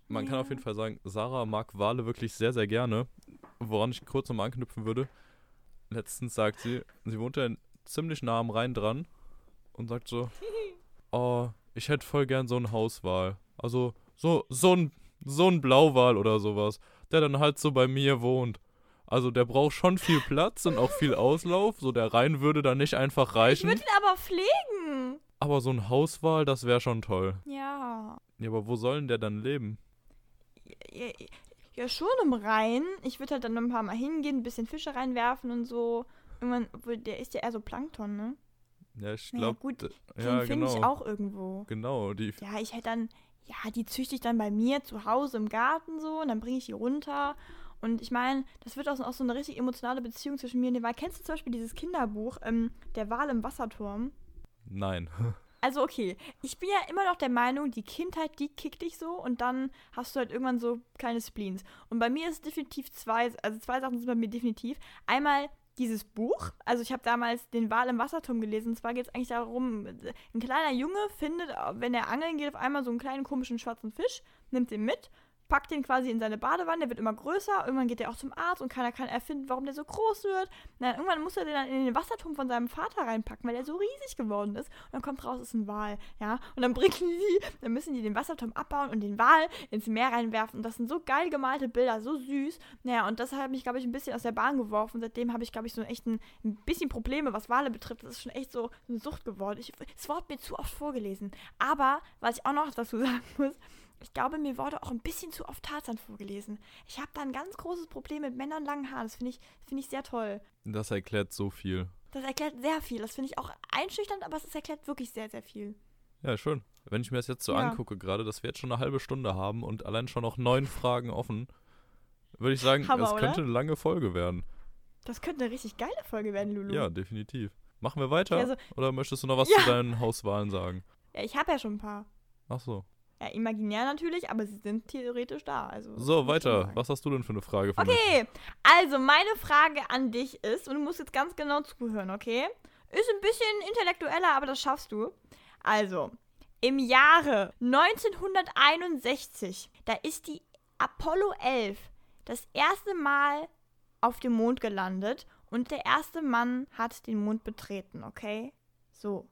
Speaker 1: man kann
Speaker 2: Ja.
Speaker 1: auf jeden Fall sagen, Sarah mag Wale wirklich sehr, sehr gerne. Woran ich kurz nochmal anknüpfen würde. Letztens sagt sie, sie wohnt ja ziemlich nah am Rhein dran und sagt so, oh, ich hätte voll gern so einen Hauswal. Also so, so ein, so ein Blauwal oder sowas, der dann halt so bei mir wohnt. Also der braucht schon viel Platz und auch viel Auslauf. So der Rhein würde da nicht einfach
Speaker 2: Ich
Speaker 1: reichen.
Speaker 2: würde ihn aber pflegen.
Speaker 1: Aber so ein Hauswal, das wäre schon toll.
Speaker 2: Ja.
Speaker 1: Ja, aber wo soll denn der dann leben?
Speaker 2: ja, ja, schon im Rhein. Ich würde halt dann noch ein paar Mal hingehen, ein bisschen Fische reinwerfen und so. Irgendwann, der ist ja eher so Plankton, ne?
Speaker 1: Ja, ich glaube,
Speaker 2: gut, Den
Speaker 1: ja,
Speaker 2: finde
Speaker 1: genau.
Speaker 2: ich auch irgendwo.
Speaker 1: Genau, die
Speaker 2: Ja, ich hätte dann, ja, die züchte ich dann bei mir zu Hause im Garten so und dann bringe ich die runter. Und ich meine, das wird auch so, auch so eine richtig emotionale Beziehung zwischen mir und dem Wal. Kennst du zum Beispiel dieses Kinderbuch, ähm, Der Wal im Wasserturm?
Speaker 1: Nein.
Speaker 2: Also okay, ich bin ja immer noch der Meinung, die Kindheit, die kickt dich so und dann hast du halt irgendwann so kleine Spleens. Und bei mir ist definitiv zwei, also zwei Sachen sind bei mir definitiv. Einmal dieses Buch, also ich habe damals den Wal im Wasserturm gelesen. Und zwar geht es eigentlich darum, ein kleiner Junge findet, wenn er angeln geht, auf einmal so einen kleinen komischen schwarzen Fisch, nimmt den mit, packt den quasi in seine Badewanne, der wird immer größer, irgendwann geht er auch zum Arzt und keiner kann erfinden, warum der so groß wird. Na, irgendwann muss er den dann in den Wasserturm von seinem Vater reinpacken, weil er so riesig geworden ist. Und dann kommt raus, ist ein Wal, ja. Und dann bringen die, dann müssen die den Wasserturm abbauen und den Wal ins Meer reinwerfen. Und das sind so geil gemalte Bilder, so süß. Naja, und das hat mich, glaube ich, ein bisschen aus der Bahn geworfen. Seitdem habe ich, glaube ich, so echt ein, ein bisschen Probleme, was Wale betrifft. Das ist schon echt so eine Sucht geworden. Ich, das Wort mir zu oft vorgelesen. Aber, was ich auch noch dazu sagen muss, ich glaube, mir wurde auch ein bisschen zu oft Tarzan vorgelesen. Ich habe da ein ganz großes Problem mit Männern langen Haaren. Das finde ich, finde ich sehr toll.
Speaker 1: Das erklärt so viel.
Speaker 2: Das erklärt sehr viel. Das finde ich auch einschüchternd, aber es erklärt wirklich sehr, sehr viel.
Speaker 1: Ja, schön. Wenn ich mir das jetzt so
Speaker 2: Ja.
Speaker 1: angucke, gerade, dass wir jetzt schon eine halbe Stunde haben und allein schon noch neun Fragen offen, würde ich sagen,
Speaker 2: Hammer,
Speaker 1: es
Speaker 2: oder?
Speaker 1: könnte eine lange Folge werden.
Speaker 2: Das könnte eine richtig geile Folge werden, Lulu.
Speaker 1: Ja, definitiv. Machen wir weiter?
Speaker 2: Also-
Speaker 1: Oder möchtest du noch was
Speaker 2: Ja.
Speaker 1: zu deinen Hauswahlen sagen?
Speaker 2: Ja, ich habe ja schon ein paar.
Speaker 1: Ach so.
Speaker 2: Ja, imaginär natürlich, aber sie sind theoretisch da. Also,
Speaker 1: So, weiter. Was hast du denn für eine Frage für mich?
Speaker 2: Okay, also meine Frage an dich ist, und du musst jetzt ganz genau zuhören, okay? Ist ein bisschen intellektueller, aber das schaffst du. Also, im Jahre 1961, da ist die Apollo 11 das erste Mal auf dem Mond gelandet und der erste Mann hat den Mond betreten, okay? So.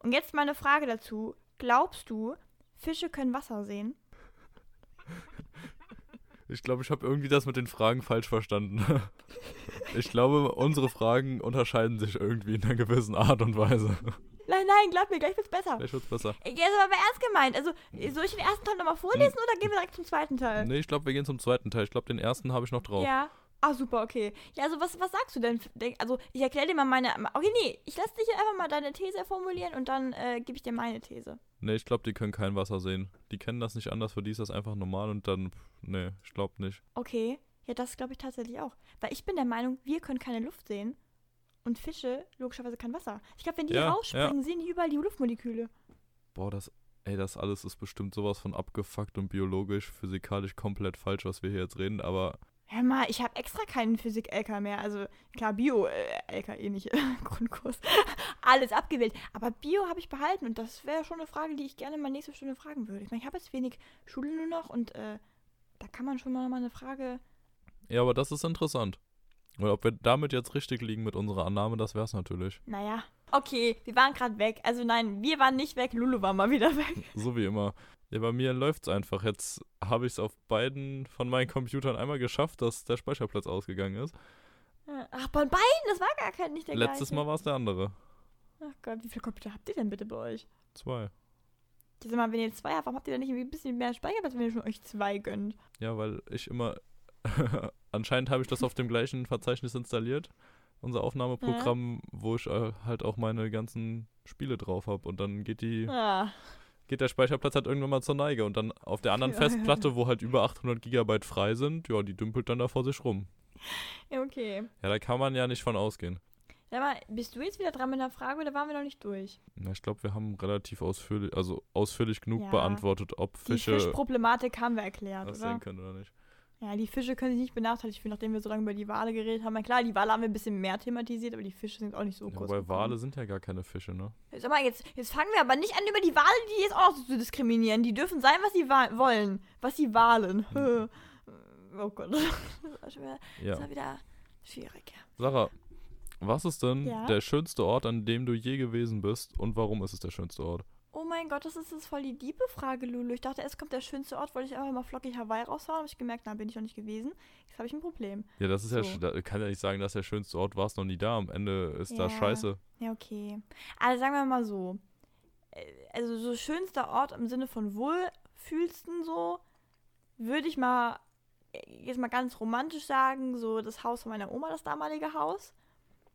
Speaker 2: Und jetzt meine Frage dazu. Glaubst du, Fische können Wasser sehen?
Speaker 1: Ich glaube, ich habe irgendwie das mit den Fragen falsch verstanden. Ich glaube, unsere Fragen unterscheiden sich irgendwie in einer gewissen Art und Weise.
Speaker 2: Nein, nein, glaub mir, gleich wird's besser.
Speaker 1: Vielleicht wird's besser.
Speaker 2: Jetzt aber ernst gemeint. Also, soll ich den ersten Teil nochmal vorlesen oder gehen wir direkt zum zweiten Teil?
Speaker 1: Nee, ich glaube, wir gehen zum zweiten Teil. Ich glaube, den ersten habe ich noch drauf.
Speaker 2: Ja. Ah, super, okay. Ja, also was, was sagst du denn? Also, ich erkläre dir mal meine. Okay, nee, ich lasse dich einfach mal deine These formulieren und dann äh, gebe ich dir meine These.
Speaker 1: Nee, ich glaube, die können kein Wasser sehen. Die kennen das nicht anders, für die ist das einfach normal und dann, nee, ich glaube nicht.
Speaker 2: Okay. Ja, das glaube ich tatsächlich auch. Weil ich bin der Meinung, wir können keine Luft sehen und Fische logischerweise kein Wasser. Ich glaube, wenn die
Speaker 1: Ja,
Speaker 2: rausspringen, sehen die überall die Luftmoleküle.
Speaker 1: Boah, das, ey, das alles ist bestimmt sowas von abgefuckt und biologisch, physikalisch komplett falsch, was wir hier jetzt reden, aber
Speaker 2: Hör mal, ich habe extra keinen Physik-LK mehr. Also, klar, Bio-LK eh nicht. Grundkurs. Alles abgewählt. Aber Bio habe ich behalten und das wäre schon eine Frage, die ich gerne mal nächste Stunde fragen würde. Ich meine, ich habe jetzt wenig Schule nur noch und äh, da kann man schon mal eine Frage.
Speaker 1: ja, aber das ist interessant. Und ob wir damit jetzt richtig liegen mit unserer Annahme, das wär's natürlich.
Speaker 2: Naja. Okay, wir waren gerade weg. Also, nein, wir waren nicht weg. Lulu war mal wieder weg.
Speaker 1: So wie immer. Ja, bei mir läuft's einfach. Jetzt habe ich es auf beiden von meinen Computern einmal geschafft, dass der Speicherplatz ausgegangen ist.
Speaker 2: Ach, bei beiden, das war gar kein, nicht der
Speaker 1: Letztes
Speaker 2: gleiche.
Speaker 1: Mal war es der andere.
Speaker 2: Ach Gott, wie viele Computer habt ihr denn bitte bei euch?
Speaker 1: Zwei.
Speaker 2: Sag mal, wenn ihr zwei habt, warum habt ihr dann nicht irgendwie ein bisschen mehr Speicherplatz, wenn ihr schon euch zwei gönnt?
Speaker 1: Ja, weil ich immer. Anscheinend habe ich das auf dem gleichen Verzeichnis installiert. Unser Aufnahmeprogramm, wo ich äh, halt auch meine ganzen Spiele drauf habe. Und dann geht die,
Speaker 2: Ah,
Speaker 1: geht der Speicherplatz halt irgendwann mal zur Neige. Und dann auf der anderen
Speaker 2: Ja, ja,
Speaker 1: Festplatte, wo halt über 800 Gigabyte frei sind, ja, die dümpelt dann da vor sich rum.
Speaker 2: ja, okay.
Speaker 1: Ja, da kann man ja nicht von ausgehen.
Speaker 2: Sag mal, bist du jetzt wieder dran mit der Frage oder waren wir noch nicht durch?
Speaker 1: Na, ich glaube, wir haben relativ ausführlich, also ausführlich genug
Speaker 2: Ja.
Speaker 1: beantwortet, ob
Speaker 2: Die
Speaker 1: Fische
Speaker 2: Fischproblematik haben wir erklärt,
Speaker 1: was
Speaker 2: oder?
Speaker 1: sehen können oder nicht.
Speaker 2: Ja, die Fische können sich nicht benachteiligt fühlen, nachdem wir so lange über die Wale geredet haben. Na klar, die Wale haben wir ein bisschen mehr thematisiert, aber die Fische sind auch nicht so
Speaker 1: Ja,
Speaker 2: groß.
Speaker 1: wobei. Wale sind ja gar keine Fische, ne?
Speaker 2: Sag mal, jetzt, jetzt fangen wir aber nicht an, über die Wale, die jetzt auch noch zu diskriminieren. Die dürfen sein, was sie wollen. Was sie wahlen. oh Gott. Das war, schon wieder,
Speaker 1: Ja.
Speaker 2: das war wieder schwierig.
Speaker 1: Sarah, was ist denn
Speaker 2: Ja?
Speaker 1: der schönste Ort, an dem du je gewesen bist und warum ist es der schönste Ort?
Speaker 2: Oh mein Gott, das ist jetzt voll die diebe Frage, Lulu. Ich dachte, erst kommt der schönste Ort, wollte ich einfach mal flockig Hawaii raushauen. Habe ich gemerkt, na, bin ich noch nicht gewesen. Jetzt habe ich ein Problem.
Speaker 1: Ja, das ist ja,
Speaker 2: So.
Speaker 1: sch- da kann ja nicht sagen, dass der schönste Ort warst noch nie da. Am Ende ist
Speaker 2: Ja.
Speaker 1: das scheiße.
Speaker 2: Ja, okay. Also sagen wir mal so. Äh, Also so schönster Ort im Sinne von wohlfühlsten so, würde ich mal äh, jetzt mal ganz romantisch sagen, so das Haus von meiner Oma, das damalige Haus.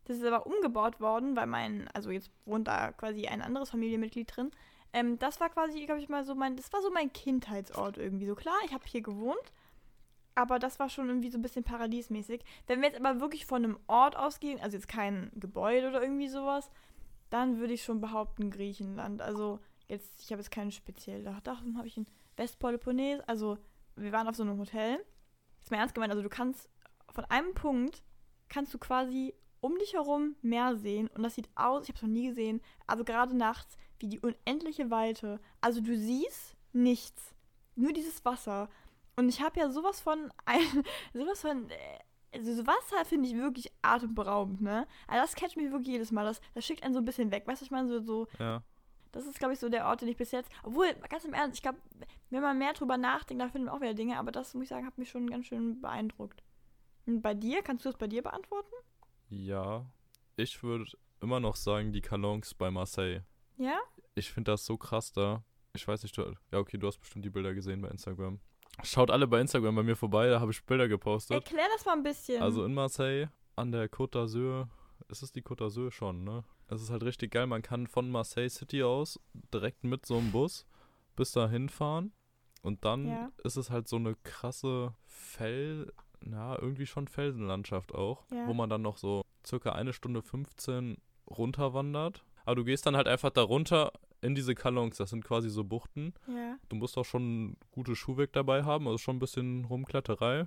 Speaker 2: Das ist aber umgebaut worden, weil mein, also jetzt wohnt da quasi ein anderes Familienmitglied drin. Ähm, das war quasi, glaube ich mal so mein, das war so mein Kindheitsort irgendwie. So klar, ich habe hier gewohnt, aber das war schon irgendwie so ein bisschen paradiesmäßig. Wenn wir jetzt aber wirklich von einem Ort ausgehen, also jetzt kein Gebäude oder irgendwie sowas, dann würde ich schon behaupten Griechenland. Also jetzt, ich habe jetzt keinen speziell da. Da habe ich in Westpeloponnes, also wir waren auf so einem Hotel. Ist mir ernst gemeint, also du kannst von einem Punkt kannst du quasi um dich herum Meer sehen und das sieht aus, ich habe es noch nie gesehen, also gerade nachts wie die unendliche Weite. Also du siehst nichts, nur dieses Wasser. Und ich habe ja sowas von ein, sowas von äh, also so Wasser finde ich wirklich atemberaubend, ne? Also das catcht mich wirklich jedes Mal. Das, das schickt einen so ein bisschen weg. Weißt du, ich meine, so, so
Speaker 1: Ja.
Speaker 2: das ist, glaube ich, so der Ort, den ich bis jetzt. Obwohl, ganz im Ernst, ich glaube, wenn man mehr drüber nachdenkt, da finden wir auch wieder Dinge, aber das, muss ich sagen, hat mich schon ganz schön beeindruckt. Und bei dir, kannst du das bei dir beantworten?
Speaker 1: Ja. Ich würde immer noch sagen, die Kalons bei Marseille.
Speaker 2: Ja?
Speaker 1: Ich finde das so krass da. Ich weiß nicht, du, ja, okay, du hast bestimmt die Bilder gesehen bei Instagram. Schaut alle bei Instagram bei mir vorbei, da habe ich Bilder gepostet.
Speaker 2: Erklär das mal ein bisschen.
Speaker 1: Also in Marseille, an der Côte d'Azur, ist es die Côte d'Azur schon, ne? Es ist halt richtig geil, man kann von Marseille City aus direkt mit so einem Bus bis dahin fahren und dann
Speaker 2: Ja.
Speaker 1: ist es halt so eine krasse Fell, na, irgendwie schon Felsenlandschaft auch,
Speaker 2: Ja.
Speaker 1: wo man dann noch so circa eine Stunde 15 runterwandert. Aber du gehst dann halt einfach da runter in diese Kalons, das sind quasi so Buchten.
Speaker 2: ja.
Speaker 1: Du musst auch schon gute Schuhweg dabei haben, also schon ein bisschen Rumkletterei.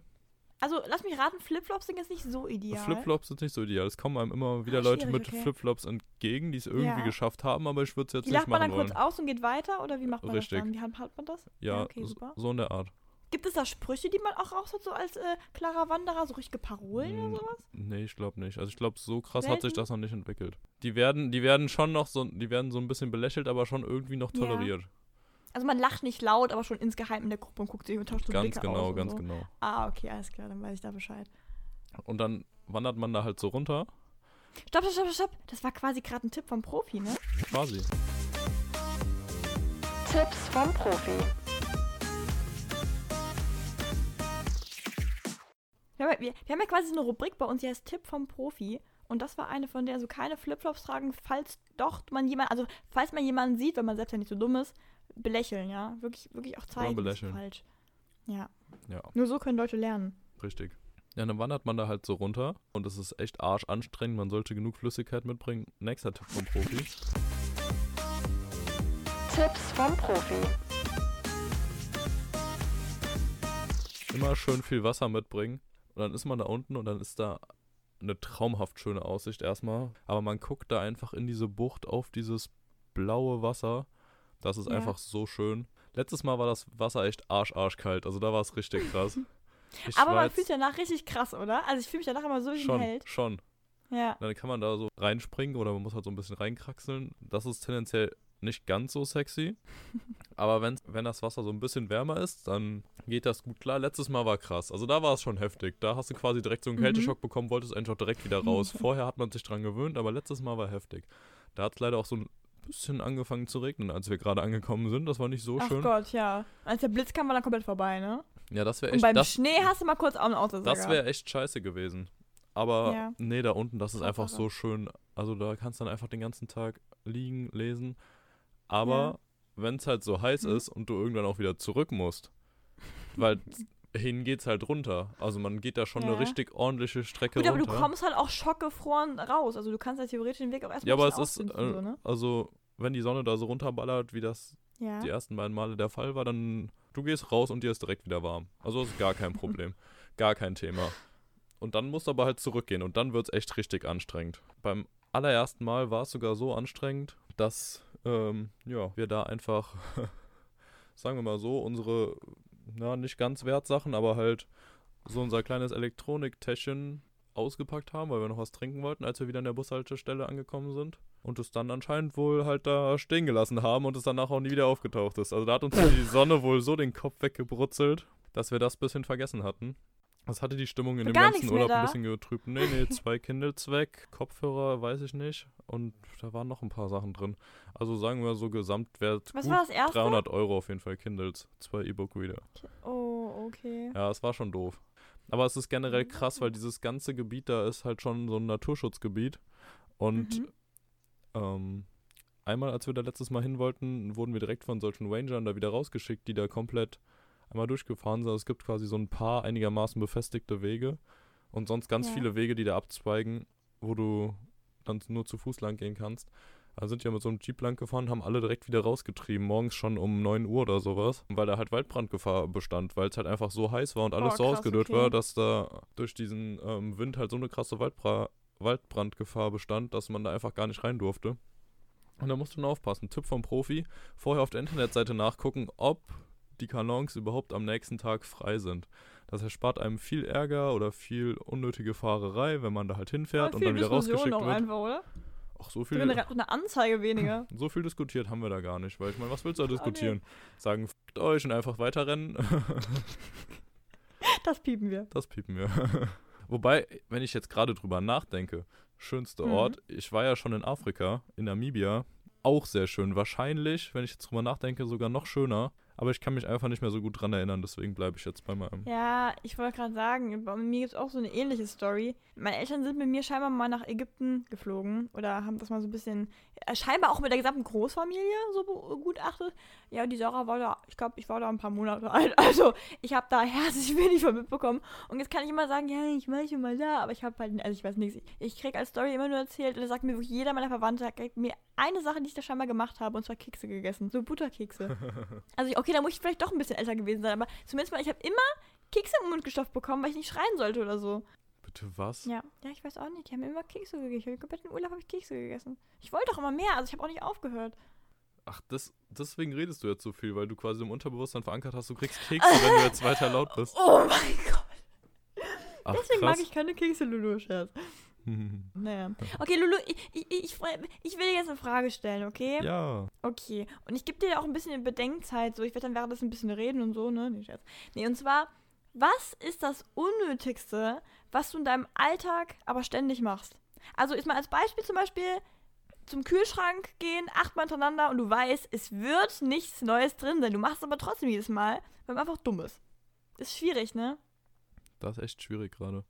Speaker 2: Also, lass mich raten, Flipflops sind jetzt nicht so ideal.
Speaker 1: Flipflops sind nicht so ideal. Es kommen einem immer wieder
Speaker 2: Ah,
Speaker 1: Leute mit
Speaker 2: okay.
Speaker 1: Flipflops entgegen, die es irgendwie
Speaker 2: Ja.
Speaker 1: geschafft haben, aber ich würde es jetzt
Speaker 2: Die
Speaker 1: nicht
Speaker 2: lacht man
Speaker 1: machen
Speaker 2: dann kurz
Speaker 1: wollen.
Speaker 2: aus und geht weiter oder wie macht man
Speaker 1: Richtig.
Speaker 2: das dann? Wie handhabt man das?
Speaker 1: Ja,
Speaker 2: okay,
Speaker 1: so-
Speaker 2: super.
Speaker 1: so in der Art.
Speaker 2: Gibt es da Sprüche, die man auch raus hat, so als äh, klarer Wanderer, so richtige Parolen
Speaker 1: Mm,
Speaker 2: oder sowas?
Speaker 1: Nee, ich glaube nicht. Also ich glaube, so krass hat sich das noch nicht entwickelt. Die werden, die werden schon noch so, die werden so ein bisschen belächelt, aber schon irgendwie noch
Speaker 2: Ja.
Speaker 1: toleriert.
Speaker 2: Also man lacht nicht laut, aber schon insgeheim in der Gruppe und guckt sich und tauscht so
Speaker 1: ganz
Speaker 2: Blicke
Speaker 1: genau,
Speaker 2: aus
Speaker 1: ganz
Speaker 2: so.
Speaker 1: genau.
Speaker 2: Ah, okay, alles klar, dann weiß ich da Bescheid.
Speaker 1: Und dann wandert man da halt so runter,
Speaker 2: Stopp, stopp, stopp, stopp. Das war quasi gerade ein Tipp vom Profi, ne?
Speaker 1: quasi.
Speaker 2: Tipps vom Profi. Wir haben, ja, wir, wir haben ja quasi eine Rubrik bei uns, die heißt Tipp vom Profi. Und das war eine von der, so keine Flipflops tragen, falls doch man jemand, also falls man jemanden sieht, wenn man selbst ja nicht so dumm ist, belächeln, ja. Wirklich, wirklich auch zeigen.
Speaker 1: Oder belächeln.
Speaker 2: falsch. Ja.
Speaker 1: Ja,
Speaker 2: Nur so können Leute lernen.
Speaker 1: richtig. Ja, dann wandert man da halt so runter und es ist echt arschanstrengend. Man sollte genug Flüssigkeit mitbringen. Nächster Tipp vom Profi.
Speaker 2: Tipps vom Profi.
Speaker 1: Immer schön viel Wasser mitbringen. Und dann ist man da unten und dann ist da eine traumhaft schöne Aussicht erstmal. Aber man guckt da einfach in diese Bucht auf dieses blaue Wasser. Das ist
Speaker 2: Ja.
Speaker 1: einfach so schön. Letztes Mal war das Wasser echt arsch, arschkalt. Also da war es richtig krass. Ich
Speaker 2: Aber man fühlt sich danach richtig krass, oder? Also ich fühle mich danach immer so wie ein
Speaker 1: schon,
Speaker 2: Held.
Speaker 1: schon.
Speaker 2: Ja.
Speaker 1: Dann kann man da so reinspringen oder man muss halt so ein bisschen reinkraxeln. Das ist tendenziell nicht ganz so sexy. Aber wenn, wenn das Wasser so ein bisschen wärmer ist, dann geht das gut klar. Letztes Mal war krass. Also da war es schon heftig. Da hast du quasi direkt so einen
Speaker 2: Mhm.
Speaker 1: Kälteschock bekommen, wolltest eigentlich auch direkt wieder raus. Vorher hat man sich dran gewöhnt, aber letztes Mal war heftig. Da hat es leider auch so ein bisschen angefangen zu regnen, als wir gerade angekommen sind. Das war nicht so
Speaker 2: Ach
Speaker 1: schön.
Speaker 2: Gott, ja. Als der Blitz kam, war dann komplett vorbei, ne?
Speaker 1: Ja, das wäre
Speaker 2: Und
Speaker 1: echt.
Speaker 2: beim
Speaker 1: Das,
Speaker 2: Schnee hast du mal kurz auch einen Autosauger.
Speaker 1: das wäre echt scheiße gewesen. Aber
Speaker 2: Ja.
Speaker 1: nee, da unten, das ist einfach so schön. Also da kannst du dann einfach den ganzen Tag liegen, lesen. Aber
Speaker 2: Ja.
Speaker 1: wenn es halt so heiß
Speaker 2: Mhm.
Speaker 1: ist und du irgendwann auch wieder zurück musst, weil hin geht's halt runter. Also man geht da schon
Speaker 2: Ja.
Speaker 1: eine richtig ordentliche Strecke
Speaker 2: Gut, aber du
Speaker 1: runter.
Speaker 2: kommst halt auch schockgefroren raus. Also du kannst ja theoretisch den Weg auch erstmal
Speaker 1: ja, aber es ist, äh,
Speaker 2: so, ne?
Speaker 1: also wenn die Sonne da so runterballert, wie das
Speaker 2: Ja.
Speaker 1: die ersten beiden Male der Fall war, dann du gehst raus und dir ist direkt wieder warm. Also ist gar kein Problem. gar kein Thema. Und dann musst du aber halt zurückgehen und dann wird es echt richtig anstrengend. Beim allerersten Mal war es sogar so anstrengend, dass ähm, ja, wir da einfach, sagen wir mal so, unsere, na, nicht ganz Wertsachen, aber halt so unser kleines Elektroniktäschchen ausgepackt haben, weil wir noch was trinken wollten, als wir wieder an der Bushaltestelle angekommen sind. Und es dann anscheinend wohl halt da stehen gelassen haben und es danach auch nie wieder aufgetaucht ist. Also da hat uns die Sonne wohl so den Kopf weggebrutzelt, dass wir das bisschen vergessen hatten. Das hatte die Stimmung in
Speaker 2: War
Speaker 1: dem ganzen Urlaub ein bisschen getrübt. Nee, nee, zwei Kindles weg, Kopfhörer, weiß ich nicht. Und da waren noch ein paar Sachen drin. Also sagen wir so Gesamtwert
Speaker 2: Was
Speaker 1: gut
Speaker 2: war das erste?
Speaker 1: 300 Euro auf jeden Fall Kindles, zwei E-Book-Reader.
Speaker 2: Oh, okay.
Speaker 1: Ja, es war schon doof. Aber es ist generell krass, weil dieses ganze Gebiet da ist halt schon so ein Naturschutzgebiet. Und
Speaker 2: Mhm.
Speaker 1: ähm, einmal, als wir da letztes Mal hin wollten, wurden wir direkt von solchen Rangern da wieder rausgeschickt, die da komplett einmal durchgefahren sind. Also es gibt quasi so ein paar einigermaßen befestigte Wege und sonst ganz
Speaker 2: Ja.
Speaker 1: viele Wege, die da abzweigen, wo du dann nur zu Fuß lang gehen kannst. Da sind ja mit so einem Jeep lang gefahren, haben alle direkt wieder rausgetrieben, morgens schon um 9 Uhr oder sowas, weil da halt Waldbrandgefahr bestand, weil es halt einfach so heiß war und alles
Speaker 2: Oh,
Speaker 1: so ausgedörrt
Speaker 2: okay.
Speaker 1: war, dass da durch diesen ähm, Wind halt so eine krasse Waldbra Waldbrandgefahr bestand, dass man da einfach gar nicht rein durfte. Und da musst du nur aufpassen. Tipp vom Profi, vorher auf der Internetseite nachgucken, ob die Kanons überhaupt am nächsten Tag frei sind. Das erspart einem viel Ärger oder viel unnötige Fahrerei, wenn man da halt hinfährt und dann wieder
Speaker 2: Diskussion
Speaker 1: rausgeschickt
Speaker 2: auch
Speaker 1: wird.
Speaker 2: einfach, oder?
Speaker 1: Ach, so viel,
Speaker 2: eine, eine Anzeige weniger.
Speaker 1: so viel diskutiert haben wir da gar nicht, weil ich meine, was willst du da
Speaker 2: nee.
Speaker 1: diskutieren? Sagen, fickt euch und einfach weiterrennen.
Speaker 2: Das piepen wir.
Speaker 1: Das piepen wir. Wobei, wenn ich jetzt gerade drüber nachdenke, schönster
Speaker 2: Mhm.
Speaker 1: Ort, ich war ja schon in Afrika, in Namibia, auch sehr schön. Wahrscheinlich, wenn ich jetzt drüber nachdenke, sogar noch schöner. Aber ich kann mich einfach nicht mehr so gut dran erinnern, deswegen bleibe ich jetzt bei meinem.
Speaker 2: Ja, ich wollte gerade sagen, bei mir gibt es auch so eine ähnliche Story. Meine Eltern sind mit mir scheinbar mal nach Ägypten geflogen oder haben das mal so ein bisschen, äh, scheinbar auch mit der gesamten Großfamilie so begutachtet. Ja, die Sarah war da, ich glaube, ich war da ein paar Monate alt. Also, ich habe da herzlich wenig von mitbekommen. Und jetzt kann ich immer sagen, ja, ich war schon mal da, aber ich habe halt, also ich weiß nichts. Ich krieg als Story immer nur erzählt und da sagt mir wirklich jeder meiner Verwandten, mir eine Sache, die ich da scheinbar gemacht habe, und zwar Kekse gegessen. So Butterkekse. Also, okay, da muss ich vielleicht doch ein bisschen älter gewesen sein, aber zumindest mal, ich habe immer Kekse im Mund gestopft bekommen, weil ich nicht schreien sollte oder so.
Speaker 1: Bitte was?
Speaker 2: Ja, ja, ich weiß auch nicht. Die haben immer Kekse gegessen. Ich habe im Urlaub habe ich Kekse gegessen. Ich wollte doch immer mehr, also ich habe auch nicht aufgehört.
Speaker 1: Ach, das, deswegen redest du jetzt so viel, weil du quasi im Unterbewusstsein verankert hast, du kriegst Kekse, wenn du jetzt weiter laut bist.
Speaker 2: Oh mein Gott.
Speaker 1: Ach,
Speaker 2: Deswegen
Speaker 1: krass.
Speaker 2: mag ich keine Kekse, Lulu, Scherz. Naja. Okay, Lulu, ich, ich, ich, ich will dir jetzt eine Frage stellen, okay?
Speaker 1: ja.
Speaker 2: Okay. Und ich gebe dir auch ein bisschen Bedenkzeit, so ich werde dann währenddessen ein bisschen reden und so, ne? Nee, Scherz. Nee, und zwar, was ist das Unnötigste, was du in deinem Alltag aber ständig machst? Also ist mal als Beispiel zum Beispiel, zum Kühlschrank gehen, achtmal hintereinander und du weißt, es wird nichts Neues drin sein. Du machst es aber trotzdem jedes Mal, weil man einfach dumm ist. Das ist schwierig, ne?
Speaker 1: Das ist echt schwierig gerade.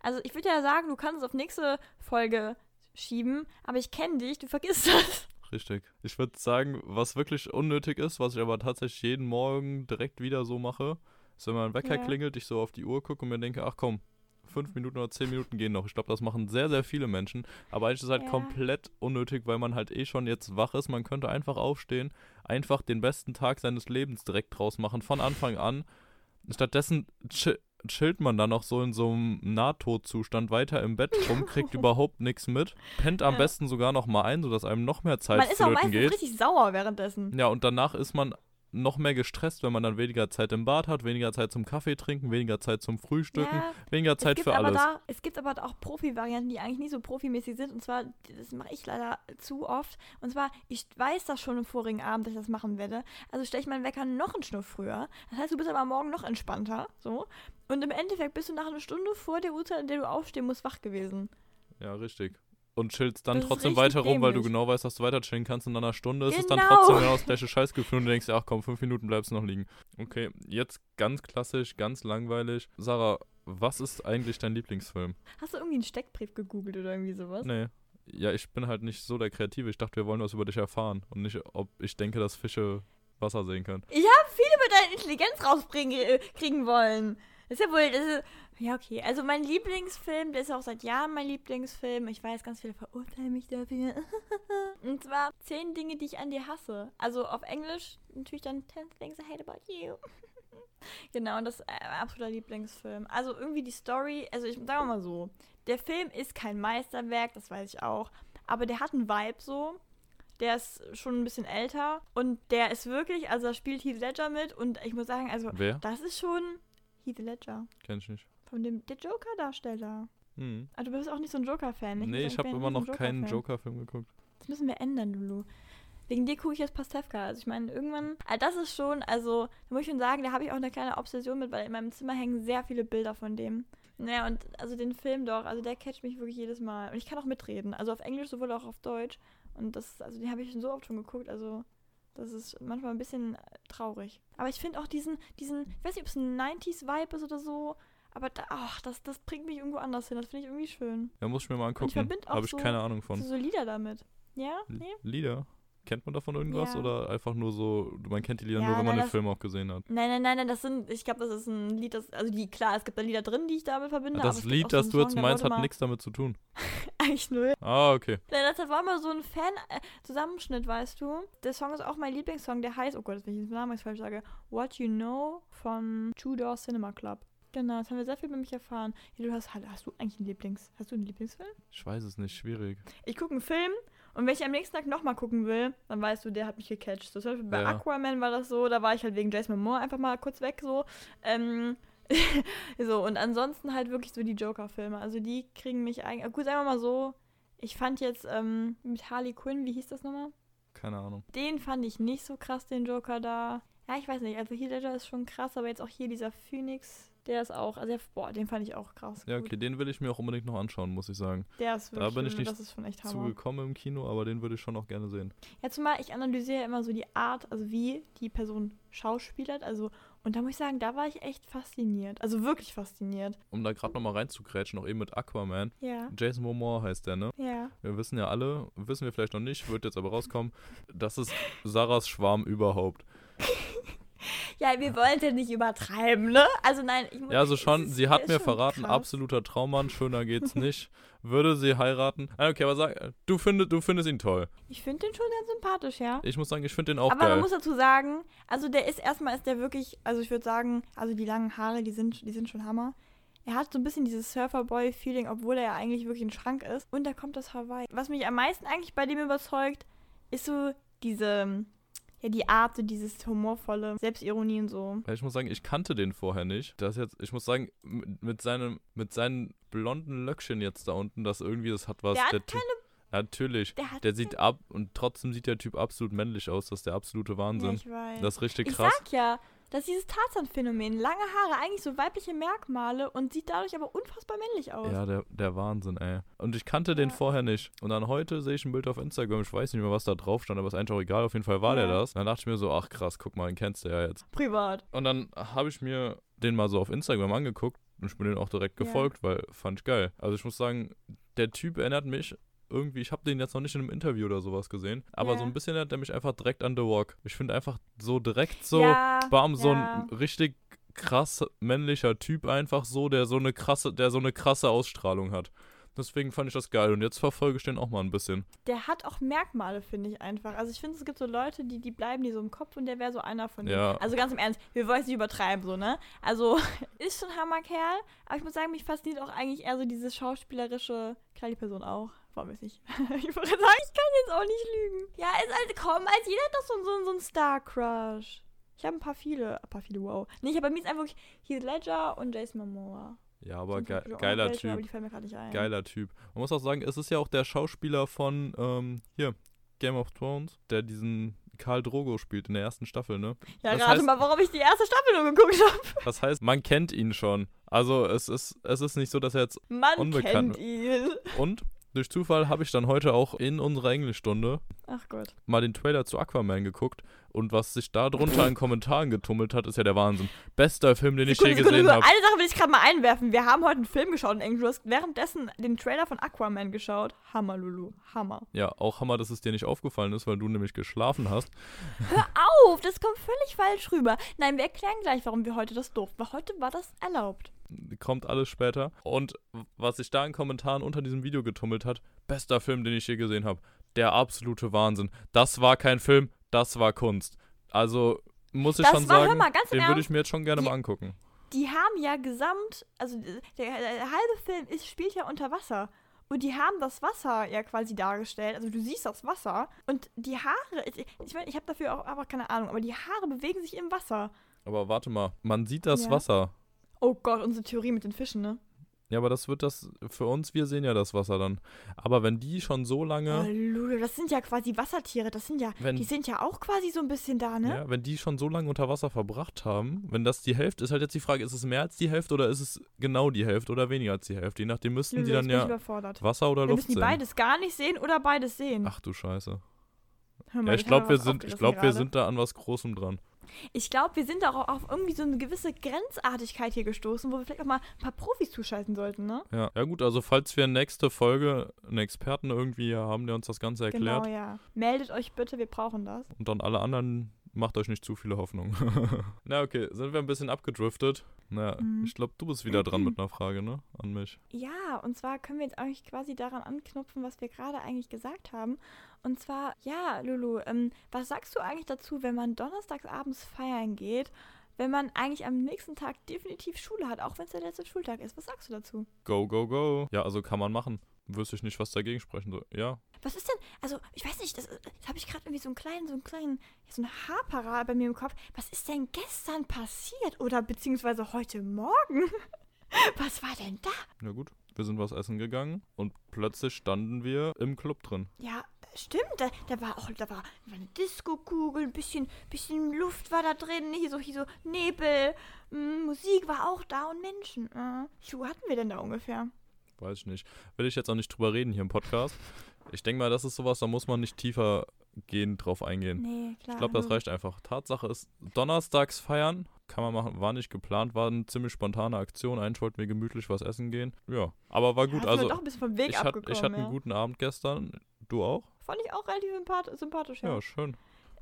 Speaker 2: Also ich würde ja sagen, du kannst es auf nächste Folge schieben, aber ich kenne dich, du vergisst das.
Speaker 1: Richtig. Ich würde sagen, was wirklich unnötig ist, was ich aber tatsächlich jeden Morgen direkt wieder so mache, ist, wenn mein Wecker
Speaker 2: Ja.
Speaker 1: klingelt, ich so auf die Uhr gucke und mir denke, ach komm, fünf Minuten oder zehn Minuten gehen noch. Ich glaube, das machen sehr, sehr viele Menschen. Aber eigentlich ist es halt
Speaker 2: Ja.
Speaker 1: komplett unnötig, weil man halt eh schon jetzt wach ist. Man könnte einfach aufstehen, einfach den besten Tag seines Lebens direkt draus machen, von Anfang an. Stattdessen chillt man dann noch so in so einem Nahtodzustand weiter im Bett rum, kriegt überhaupt nichts mit, pennt am
Speaker 2: Ja.
Speaker 1: besten sogar noch mal ein, sodass einem noch mehr Zeit
Speaker 2: man ist auch meistens
Speaker 1: geht.
Speaker 2: richtig sauer währenddessen.
Speaker 1: Ja, und danach ist man noch mehr gestresst, wenn man dann weniger Zeit im Bad hat, weniger Zeit zum Kaffee trinken, weniger Zeit zum Frühstücken,
Speaker 2: Ja,
Speaker 1: weniger Zeit für alles.
Speaker 2: Da, es gibt aber auch Profi-Varianten, die eigentlich nicht so profimäßig sind. Und zwar, das mache ich leider zu oft. Und zwar, ich weiß das schon im vorigen Abend, dass ich das machen werde. Also stelle ich meinen Wecker noch einen Schnuff früher. Das heißt, du bist aber morgen noch entspannter. So. Und im Endeffekt bist du nach einer Stunde vor der Uhrzeit, in der du aufstehen musst, wach gewesen.
Speaker 1: Ja, richtig. Und chillst dann
Speaker 2: Das
Speaker 1: trotzdem weiter rum, weil du genau weißt, dass du weiter chillen kannst. Und nach einer Stunde ist es dann
Speaker 2: Genau.
Speaker 1: trotzdem genau das gleiche Scheißgefühl und du denkst, ach komm, fünf Minuten bleibst du noch liegen. Okay, jetzt ganz klassisch, ganz langweilig. Sarah, was ist eigentlich dein Lieblingsfilm?
Speaker 2: Hast du irgendwie einen Steckbrief gegoogelt oder irgendwie sowas?
Speaker 1: Nee. Ja, ich bin halt nicht so der Kreative. Ich dachte, wir wollen was über dich erfahren und nicht, ob ich denke, dass Fische Wasser sehen können.
Speaker 2: Ich habe viel über deine Intelligenz rausbringen äh, kriegen wollen. Das ist ja wohl, das ist, ja okay. Also mein Lieblingsfilm, der ist auch seit Jahren mein Lieblingsfilm. Ich weiß, ganz viele verurteilen mich dafür. Und zwar zehn Dinge, die ich an dir hasse. Also auf Englisch natürlich dann 10 things I hate about you. genau, und das ist äh, mein absoluter Lieblingsfilm. Also irgendwie die Story, also ich sage mal so, der Film ist kein Meisterwerk, das weiß ich auch. Aber der hat einen Vibe so. Der ist schon ein bisschen älter und der ist wirklich, also da spielt Heath Ledger mit und ich muss sagen, also
Speaker 1: Wer?
Speaker 2: das ist schon Heath Ledger
Speaker 1: Kenn ich nicht.
Speaker 2: Von dem der Joker-Darsteller.
Speaker 1: Hm.
Speaker 2: Ah, du bist auch nicht so ein Joker-Fan.
Speaker 1: Nee,
Speaker 2: muss
Speaker 1: ich habe immer noch
Speaker 2: ein
Speaker 1: keinen. Joker-Film geguckt.
Speaker 2: Das müssen wir ändern, Lulu. Wegen dir gucke ich jetzt Pastewka. Also ich meine, irgendwann, ah, das ist schon, also da muss ich schon sagen, da habe ich auch eine kleine Obsession mit, weil in meinem Zimmer hängen sehr viele Bilder von dem. Naja, und also den Film doch, also der catcht mich wirklich jedes Mal. Und ich kann auch mitreden, also auf Englisch sowohl auch auf Deutsch. Und das, also den habe ich schon so oft schon geguckt, also das ist manchmal ein bisschen traurig. Aber ich finde auch diesen, diesen, ich weiß nicht, ob es ein 90s-Vibe ist oder so, aber da, ach, das, das bringt mich irgendwo anders hin. Das finde ich irgendwie schön.
Speaker 1: Ja, muss ich mir mal angucken.
Speaker 2: verbind auch
Speaker 1: Habe ich
Speaker 2: so-
Speaker 1: keine Ahnung von.
Speaker 2: so Lieder damit. Ja? Nee?
Speaker 1: Lieder? Kennt man davon irgendwas?
Speaker 2: Ja.
Speaker 1: Oder einfach nur so, man kennt die Lieder
Speaker 2: Ja,
Speaker 1: nur, wenn man
Speaker 2: nein,
Speaker 1: den
Speaker 2: das-
Speaker 1: Film auch gesehen hat?
Speaker 2: Nein, nein, nein, nein, das sind, ich glaube, das ist ein Lied, das, also die, klar, es gibt da Lieder drin, die ich damit verbinde.
Speaker 1: das
Speaker 2: es gibt
Speaker 1: Lied,
Speaker 2: so
Speaker 1: das du jetzt meinst, hat nichts damit zu tun.
Speaker 2: Eigentlich null.
Speaker 1: Ah, okay.
Speaker 2: Nein, das war mal so ein Fan-Zusammenschnitt, weißt du. Der Song ist auch mein Lieblingssong, der heißt, oh Gott, wenn ich den Namen jetzt falsch sage, What You Know von Tudor Cinema Club. Genau, das haben wir sehr viel über mich erfahren. Ja, du hast, hast du eigentlich einen Lieblings, hast du einen Lieblingsfilm?
Speaker 1: Ich weiß es nicht, schwierig.
Speaker 2: Ich gucke einen Film und wenn ich am nächsten Tag nochmal gucken will, dann weißt du, der hat mich gecatcht. So, zum Beispiel bei
Speaker 1: Ja.
Speaker 2: Aquaman war das so, da war ich halt wegen Jason Momoa einfach mal kurz weg so. Ähm, so, und ansonsten halt wirklich so die Joker-Filme. Also die kriegen mich eigentlich. Gut, sagen wir mal so, ich fand jetzt ähm, mit Harley Quinn, wie hieß das nochmal?
Speaker 1: Keine Ahnung.
Speaker 2: Den fand ich nicht so krass, den Joker da. Ja, ich weiß nicht, also Heath Ledger ist schon krass, aber jetzt auch hier dieser Phoenix, der ist auch, also der, boah, den fand ich auch krass.
Speaker 1: Ja,
Speaker 2: gut.
Speaker 1: okay, den will ich mir auch unbedingt noch anschauen, muss ich sagen.
Speaker 2: Der ist
Speaker 1: Da
Speaker 2: wirklich,
Speaker 1: bin ich nicht
Speaker 2: das ist schon echt.
Speaker 1: Zugekommen im Kino, aber den würde ich schon auch gerne sehen.
Speaker 2: Ja, zumal ich analysiere immer so die Art, also wie die Person schauspielert. Also, und da muss ich sagen, da war ich echt fasziniert. Also wirklich fasziniert.
Speaker 1: Um da gerade nochmal reinzugrätschen, noch eben mit Aquaman.
Speaker 2: Ja.
Speaker 1: Jason Momoa heißt der, ne?
Speaker 2: Ja.
Speaker 1: Wir wissen ja alle, wissen wir vielleicht noch nicht, wird jetzt aber rauskommen, das ist Sarahs Schwarm überhaupt.
Speaker 2: Ja, wir wollen ja nicht übertreiben, ne? Also nein, ich muss.
Speaker 1: Ja, also schon,
Speaker 2: ist-
Speaker 1: sie hat mir verraten,
Speaker 2: krass.
Speaker 1: absoluter Traummann, schöner geht's nicht. Würde sie heiraten? Ah, Okay, aber sag, du findest, du findest ihn toll.
Speaker 2: Ich finde den schon ganz sympathisch, ja.
Speaker 1: Ich muss sagen, ich finde den auch
Speaker 2: Aber man
Speaker 1: geil.
Speaker 2: muss dazu sagen, also der ist erstmal ist der wirklich, also ich würde sagen, also die langen Haare, die sind, die sind schon Hammer. Er hat so ein bisschen dieses Surferboy-Feeling, obwohl er ja eigentlich wirklich ein Schrank ist. Und da kommt das Hawaii. Was mich am meisten eigentlich bei dem überzeugt, ist so diese, ja, die Art, dieses humorvolle, Selbstironie und so.
Speaker 1: Ich muss sagen, ich kannte den vorher nicht. Das jetzt, ich muss sagen, mit, seinem, mit seinen blonden Löckchen jetzt da unten, das irgendwie, das hat was.
Speaker 2: Der hat
Speaker 1: Typ- Natürlich.
Speaker 2: Der hat
Speaker 1: Der sieht ab und trotzdem sieht der Typ absolut männlich aus. Das ist der absolute
Speaker 2: ja,
Speaker 1: Wahnsinn.
Speaker 2: ich weiß.
Speaker 1: Das ist richtig
Speaker 2: ich
Speaker 1: krass.
Speaker 2: sag ja, Das ist dieses Tarzan-Phänomen. Lange Haare, eigentlich so weibliche Merkmale und sieht dadurch aber unfassbar männlich aus.
Speaker 1: Ja, der, der Wahnsinn, ey. Und ich kannte den
Speaker 2: Ja.
Speaker 1: vorher nicht. Und dann heute sehe ich ein Bild auf Instagram, ich weiß nicht mehr, was da drauf stand, aber ist eigentlich auch egal, auf jeden Fall war der
Speaker 2: Ja.
Speaker 1: das. Dann dachte ich mir so, ach krass, guck mal, den kennst du ja jetzt.
Speaker 2: Privat.
Speaker 1: Und dann habe ich mir den mal so auf Instagram angeguckt und ich bin den auch direkt
Speaker 2: Ja.
Speaker 1: gefolgt, weil fand ich geil. Also ich muss sagen, der Typ erinnert mich irgendwie, ich habe den jetzt noch nicht in einem Interview oder sowas gesehen, aber
Speaker 2: Ja.
Speaker 1: so ein bisschen erinnert er mich einfach direkt an The Walk. Ich finde einfach so direkt so,
Speaker 2: ja,
Speaker 1: bam, so ein richtig krass männlicher Typ einfach so, der so eine krasse, der so eine krasse Ausstrahlung hat. Deswegen fand ich das geil und jetzt verfolge ich den auch mal ein bisschen.
Speaker 2: Der hat auch Merkmale, finde ich einfach. Also ich finde, es gibt so Leute, die, die bleiben die so im Kopf und der wäre so einer von denen.
Speaker 1: Ja.
Speaker 2: Also ganz im Ernst, wir wollen es nicht übertreiben, so, ne? Also ist schon ein Hammerkerl, aber ich muss sagen, mich fasziniert auch eigentlich eher so diese schauspielerische, klar die Person auch. Warum ist nicht? ich wollte sagen, ich kann jetzt auch nicht lügen. Ja, ist halt, komm, als jeder hat doch so, so, so einen Star-Crush. Ich habe ein paar viele, ein paar viele, wow. Nee, ich habe bei mir ist einfach Heath Ledger und Jason Momoa.
Speaker 1: Ja, aber ge geiler
Speaker 2: Aber
Speaker 1: Typ.
Speaker 2: die fallen mir gerade nicht ein.
Speaker 1: Geiler Typ. Man muss auch sagen, es ist ja auch der Schauspieler von, ähm, hier, Game of Thrones, der diesen Karl Drogo spielt in der ersten Staffel, ne?
Speaker 2: Ja,
Speaker 1: Das heißt-
Speaker 2: mal, warum ich die erste Staffel nur geguckt habe.
Speaker 1: Das heißt, man kennt ihn schon. Also es ist, es ist nicht so, dass er jetzt.
Speaker 2: Man
Speaker 1: Unbekannt.
Speaker 2: kennt ihn.
Speaker 1: Und durch Zufall habe ich dann heute auch in unserer Englischstunde
Speaker 2: Ach Gott.
Speaker 1: mal den Trailer zu Aquaman geguckt. Und was sich da drunter in Kommentaren getummelt hat, ist ja der Wahnsinn. Bester Film, den ich je
Speaker 2: Sekunde, Sekunde,
Speaker 1: gesehen habe.
Speaker 2: Eine Sache will ich gerade mal einwerfen. Wir haben heute einen Film geschaut in Englisch. Du hast währenddessen den Trailer von Aquaman geschaut. Hammer, Lulu. Hammer.
Speaker 1: Ja, auch Hammer, dass es dir nicht aufgefallen ist, weil du nämlich geschlafen hast.
Speaker 2: Hör auf, das kommt völlig falsch rüber. Nein, wir erklären gleich, warum wir heute das durften. Weil heute war das erlaubt.
Speaker 1: Kommt alles später. Und was sich da in Kommentaren unter diesem Video getummelt hat, bester Film, den ich je gesehen habe. Der absolute Wahnsinn. Das war kein Film, das war Kunst. Also muss ich
Speaker 2: Das
Speaker 1: schon
Speaker 2: war,
Speaker 1: sagen,
Speaker 2: mal,
Speaker 1: den würde ich mir jetzt schon gerne
Speaker 2: Die-
Speaker 1: mal angucken.
Speaker 2: Die haben ja gesamt, also der, der halbe Film ist, spielt ja unter Wasser. Und die haben das Wasser ja quasi dargestellt. Also du siehst das Wasser. Und die Haare, ich, ich meine, ich habe dafür auch einfach keine Ahnung, aber die Haare bewegen sich im Wasser.
Speaker 1: Aber warte mal, man sieht das
Speaker 2: Ja.
Speaker 1: Wasser.
Speaker 2: Oh Gott, unsere Theorie mit den Fischen, ne?
Speaker 1: Ja, aber das wird das für uns, wir sehen ja das Wasser dann. Aber wenn die schon so
Speaker 2: Oh,
Speaker 1: lange,
Speaker 2: Lulu, das sind ja quasi Wassertiere. Das sind ja,
Speaker 1: Wenn-
Speaker 2: die sind ja auch quasi so ein bisschen da, ne?
Speaker 1: ja, wenn die schon so lange unter Wasser verbracht haben, wenn das die Hälfte ist, halt jetzt die Frage, ist es mehr als die Hälfte oder ist es genau die Hälfte oder weniger als die Hälfte? Je nachdem müssten
Speaker 2: Lulu,
Speaker 1: die dann
Speaker 2: ich
Speaker 1: ja. Wasser oder Luft
Speaker 2: müssen die
Speaker 1: sehen.
Speaker 2: beides gar nicht sehen oder beides sehen.
Speaker 1: Ach du Scheiße.
Speaker 2: Hör
Speaker 1: Ja, ich
Speaker 2: das
Speaker 1: glaube, wir sind, ich glaube, wir sind da an was Großem dran.
Speaker 2: Ich glaube, wir sind auch auf irgendwie so eine gewisse Grenzartigkeit hier gestoßen, wo wir vielleicht auch mal ein paar Profis zuschalten sollten, ne?
Speaker 1: Ja, ja gut, also falls wir nächste Folge einen Experten irgendwie haben, der uns das Ganze erklärt
Speaker 2: Genau, ja. Meldet euch bitte, wir brauchen das.
Speaker 1: und dann alle anderen, macht euch nicht zu viele Hoffnung. Na okay, sind wir ein bisschen abgedriftet. Na,
Speaker 2: Mhm.
Speaker 1: ich glaube, du bist wieder dran mit einer Frage, ne? An mich.
Speaker 2: Ja, und zwar können wir jetzt eigentlich quasi daran anknüpfen, was wir gerade eigentlich gesagt haben. Und zwar, ja, Lulu, ähm, was sagst du eigentlich dazu, wenn man donnerstags abends feiern geht, wenn man eigentlich am nächsten Tag definitiv Schule hat, auch wenn es der letzte Schultag ist? Was sagst du dazu?
Speaker 1: Go, go, go. Ja, also kann man machen. Wüsste ich nicht, was dagegen sprechen soll. Ja.
Speaker 2: Was ist denn, also ich weiß nicht, das, das habe ich gerade irgendwie so einen kleinen, so einen kleinen, so ein Haarparat bei mir im Kopf. Was ist denn gestern passiert oder beziehungsweise heute Morgen? Was war denn da?
Speaker 1: Ja gut, wir sind was essen gegangen und plötzlich standen wir im Club drin.
Speaker 2: Ja, stimmt, da, da war auch, da war, eine Disco-Kugel, ein bisschen, bisschen Luft war da drin, hier so, hier so Nebel, mm, Musik war auch da und Menschen. Äh, wie viel hatten wir denn da ungefähr?
Speaker 1: Weiß ich nicht. Will ich jetzt auch nicht drüber reden hier im Podcast. Ich denke mal, das ist sowas, da muss man nicht tiefer gehend drauf eingehen.
Speaker 2: Nee, klar.
Speaker 1: Ich glaube, das
Speaker 2: logisch.
Speaker 1: reicht einfach. Tatsache ist, donnerstags feiern kann man machen, war nicht geplant, war eine ziemlich spontane Aktion. Eigentlich wollten wir gemütlich was essen gehen. Ja, aber war
Speaker 2: Ja,
Speaker 1: gut.
Speaker 2: wir
Speaker 1: Also,
Speaker 2: doch ein bisschen vom Weg
Speaker 1: ich, hat, ich hatte
Speaker 2: ja.
Speaker 1: einen guten Abend gestern. Du auch?
Speaker 2: Fand ich auch relativ sympath sympathisch, ja.
Speaker 1: Ja, schön.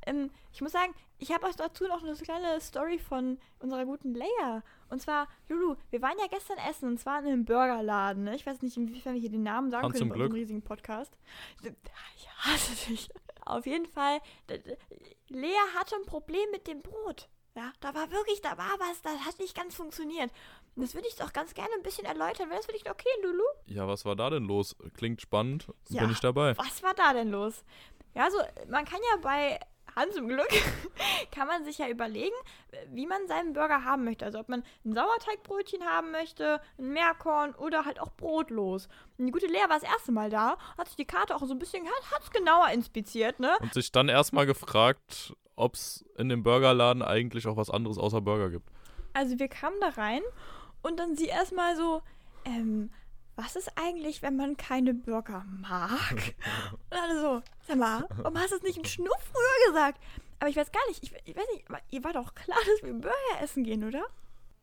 Speaker 2: Ähm, ich muss sagen, ich habe euch dazu noch eine kleine Story von unserer guten Leia. Und zwar, Lulu, wir waren ja gestern essen und zwar in einem Burgerladen. Ne? Ich weiß nicht, inwiefern wir hier den Namen sagen
Speaker 1: Hans
Speaker 2: können bei unserem riesigen Podcast. Ich hasse dich. Auf jeden Fall, Lea hatte ein Problem mit dem Brot. Ja, da war wirklich, da war was, das hat nicht ganz funktioniert. Und das würde ich doch ganz gerne ein bisschen erläutern. Wäre das für dich okay, Lulu?
Speaker 1: Ja, was war da denn los? Klingt spannend.
Speaker 2: Ja.
Speaker 1: Bin ich dabei.
Speaker 2: Was war da denn los? Ja, also man kann ja bei Hans im Glück, kann man sich ja überlegen, wie man seinen Burger haben möchte. Also ob man ein Sauerteigbrötchen haben möchte, ein Meerkorn oder halt auch brotlos. Und die gute Lea war das erste Mal da, hat sich die Karte auch so ein bisschen, hat es genauer inspiziert, ne?
Speaker 1: Und sich dann erstmal gefragt, ob es in dem Burgerladen eigentlich auch was anderes außer Burger gibt.
Speaker 2: Also wir kamen da rein und dann sie erstmal so, ähm, was ist eigentlich, wenn man keine Burger mag? Und alle so, sag mal, warum hast du es nicht einen Schnuff früher gesagt? Aber ich weiß gar nicht, ich, ich weiß nicht, aber ihr war doch klar, dass wir Burger essen gehen, oder?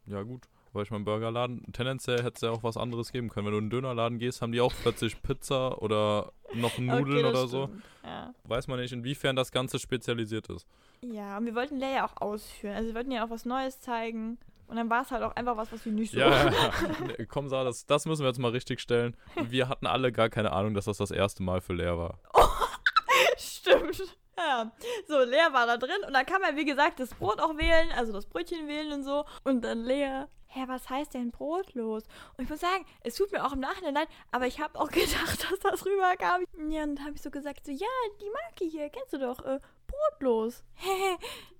Speaker 1: Ja, gut. Weil ich mein Burgerladen, tendenziell hätte es ja auch was anderes geben können. Wenn du in einen Dönerladen gehst, haben die auch plötzlich Pizza oder noch Nudeln
Speaker 2: Okay,
Speaker 1: oder so.
Speaker 2: stimmt. Ja.
Speaker 1: Weiß man nicht, inwiefern das Ganze spezialisiert ist.
Speaker 2: Ja, und wir wollten Leia auch ausführen. Also wir wollten ja auch was Neues zeigen. Und dann war es halt auch einfach was, was wir nicht so.
Speaker 1: Ja, ja, ja. Komm, Sarah, das, das müssen wir jetzt mal richtig stellen. Wir hatten alle gar keine Ahnung, dass das das erste Mal für Lea war.
Speaker 2: Stimmt. Ja. So, Lea war da drin und dann kann man, wie gesagt, das Brot auch wählen, also das Brötchen wählen und so. Und dann Lea, hä, was heißt denn brotlos? Und ich muss sagen, es tut mir auch im Nachhinein leid, aber ich habe auch gedacht, dass das rüberkam. Ja, und dann habe ich so gesagt, so, ja, die Marke hier, kennst du doch, äh, brotlos.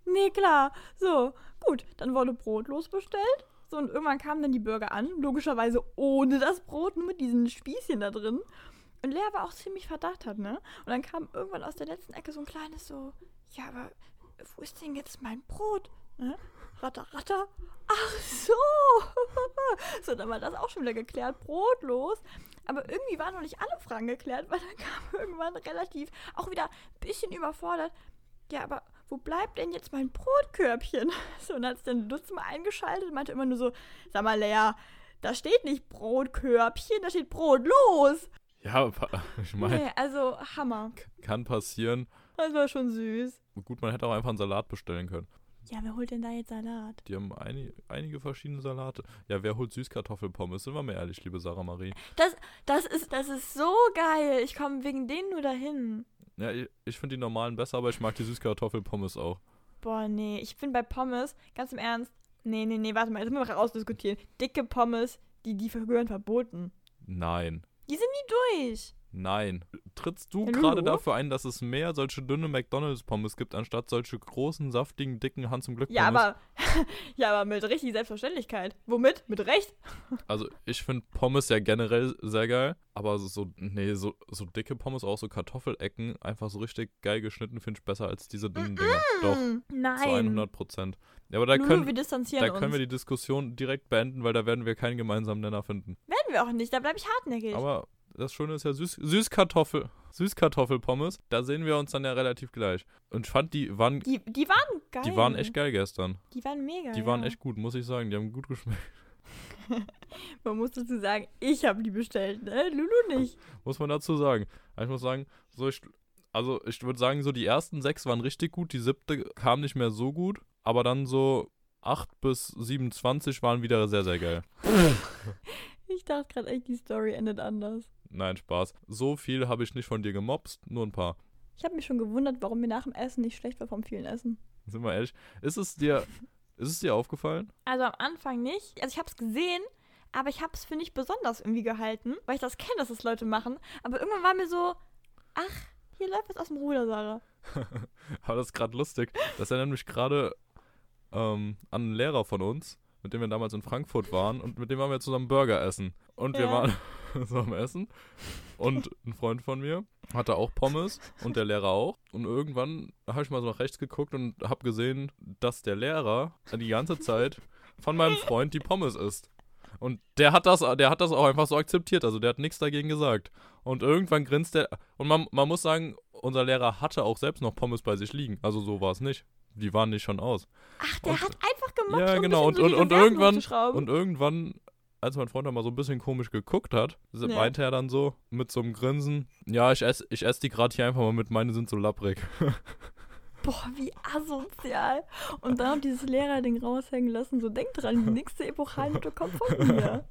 Speaker 2: Nee, klar. So, gut, dann wurde brotlos bestellt. So, und irgendwann kamen dann die Burger an, logischerweise ohne das Brot, nur mit diesen Spießchen da drin. Und Lea war auch ziemlich verdattert, ne? Und dann kam irgendwann aus der letzten Ecke so ein kleines so, ja, aber wo ist denn jetzt mein Brot? Ne? Ratter, ratter. Ach so. so, dann war das auch schon wieder geklärt, brotlos. Aber irgendwie waren noch nicht alle Fragen geklärt, weil dann kam irgendwann relativ, auch wieder ein bisschen überfordert. Ja, aber wo bleibt denn jetzt mein Brotkörbchen? So, und dann hat es dann Lutz mal eingeschaltet und meinte immer nur so, sag mal, Lea, da steht nicht Brotkörbchen, da steht Brotlos.
Speaker 1: Ja, pa- ich meine,
Speaker 2: Nee, also Hammer.
Speaker 1: kann passieren.
Speaker 2: Das war schon süß.
Speaker 1: Gut, man hätte auch einfach einen Salat bestellen können.
Speaker 2: Ja, wer holt denn da jetzt Salat?
Speaker 1: Die haben einige, einige verschiedene Salate. Ja, wer holt Süßkartoffelpommes? Sind wir mal ehrlich, liebe Sarah Marie.
Speaker 2: Das, das, ist, das ist so geil. Ich komme wegen denen nur dahin.
Speaker 1: Ja, ich, ich finde die normalen besser, aber ich mag die Süßkartoffelpommes auch.
Speaker 2: Boah, nee. Ich finde bei Pommes, ganz im Ernst, nee, nee, nee, warte mal, jetzt müssen wir rausdiskutieren. Dicke Pommes, die, die gehören verboten.
Speaker 1: Nein.
Speaker 2: Die sind nie durch.
Speaker 1: Nein. Trittst du
Speaker 2: Ja,
Speaker 1: gerade dafür ein, dass es mehr solche dünne McDonalds-Pommes gibt, anstatt solche großen, saftigen, dicken Hans zum Glück
Speaker 2: Ja,
Speaker 1: Pommes?
Speaker 2: aber, ja, aber mit richtig Selbstverständlichkeit. Womit? Mit Recht?
Speaker 1: Also ich finde Pommes ja generell sehr geil, aber so- nee, so, so dicke Pommes, auch so Kartoffelecken, einfach so richtig geil geschnitten, finde ich besser als diese dünnen Dinger. Doch,
Speaker 2: Hm,
Speaker 1: zu
Speaker 2: Nein.
Speaker 1: 100 Prozent. Ja, aber da
Speaker 2: Lulu,
Speaker 1: können,
Speaker 2: wir distanzieren
Speaker 1: da können
Speaker 2: uns.
Speaker 1: wir die Diskussion direkt beenden, weil da werden wir keinen gemeinsamen Nenner finden.
Speaker 2: Werden wir auch nicht, da bleibe ich hartnäckig.
Speaker 1: Aber das Schöne ist ja Süß Süßkartoffel, Süßkartoffelpommes, da sehen wir uns dann ja relativ gleich. Und ich fand, die waren,
Speaker 2: die, die waren geil.
Speaker 1: die waren echt geil gestern.
Speaker 2: Die waren mega.
Speaker 1: Die waren
Speaker 2: ja.
Speaker 1: echt gut, muss ich sagen. Die haben gut geschmeckt.
Speaker 2: Man muss dazu sagen, ich habe die bestellt, ne? Lulu nicht.
Speaker 1: muss man dazu sagen. Ich muss sagen, so ich, also ich würde sagen, so die ersten sechs waren richtig gut, die siebte kam nicht mehr so gut, aber dann so 8 bis 27 waren wieder sehr, sehr geil.
Speaker 2: Ich dachte gerade echt, die Story endet anders.
Speaker 1: Nein, Spaß. So viel habe ich nicht von dir gemobst, nur ein paar.
Speaker 2: Ich habe mich schon gewundert, warum mir nach dem Essen nicht schlecht war vom vielen Essen.
Speaker 1: Sind wir ehrlich? Ist es dir, ist es dir aufgefallen?
Speaker 2: Also am Anfang nicht. Also ich habe es gesehen, aber ich habe es für nicht besonders irgendwie gehalten, weil ich das kenne, dass das Leute machen. Aber irgendwann war mir so, ach, hier läuft was aus dem Ruder, Sarah.
Speaker 1: Aber das ist gerade lustig. Das erinnert mich gerade ähm, an einen Lehrer von uns, mit dem wir damals in Frankfurt waren und mit dem waren wir zusammen Burger essen. Und wir
Speaker 2: Ja.
Speaker 1: waren so am Essen und ein Freund von mir hatte auch Pommes und der Lehrer auch. Und irgendwann habe ich mal so nach rechts geguckt und habe gesehen, dass der Lehrer die ganze Zeit von meinem Freund die Pommes isst. Und der hat das, der hat das auch einfach so akzeptiert, also der hat nichts dagegen gesagt. Und irgendwann grinst der, und man, man muss sagen, unser Lehrer hatte auch selbst noch Pommes bei sich liegen. Also so war es nicht. Die waren nicht schon aus.
Speaker 2: Ach, der
Speaker 1: Und-
Speaker 2: hat einfach gemacht,
Speaker 1: ja,
Speaker 2: um
Speaker 1: genau.
Speaker 2: ein
Speaker 1: Und, und, und, irgendwann, und irgendwann, als mein Freund dann mal so ein bisschen komisch geguckt hat,
Speaker 2: Ja.
Speaker 1: meinte er dann so mit so einem Grinsen, ja, ich esse ich ess die gerade hier einfach mal mit, meine sind so lapprig.
Speaker 2: Boah, wie asozial. Und dann noch dieses Lehrerding raushängen lassen. So, denk dran, die nächste Epochalnote kommt von mir.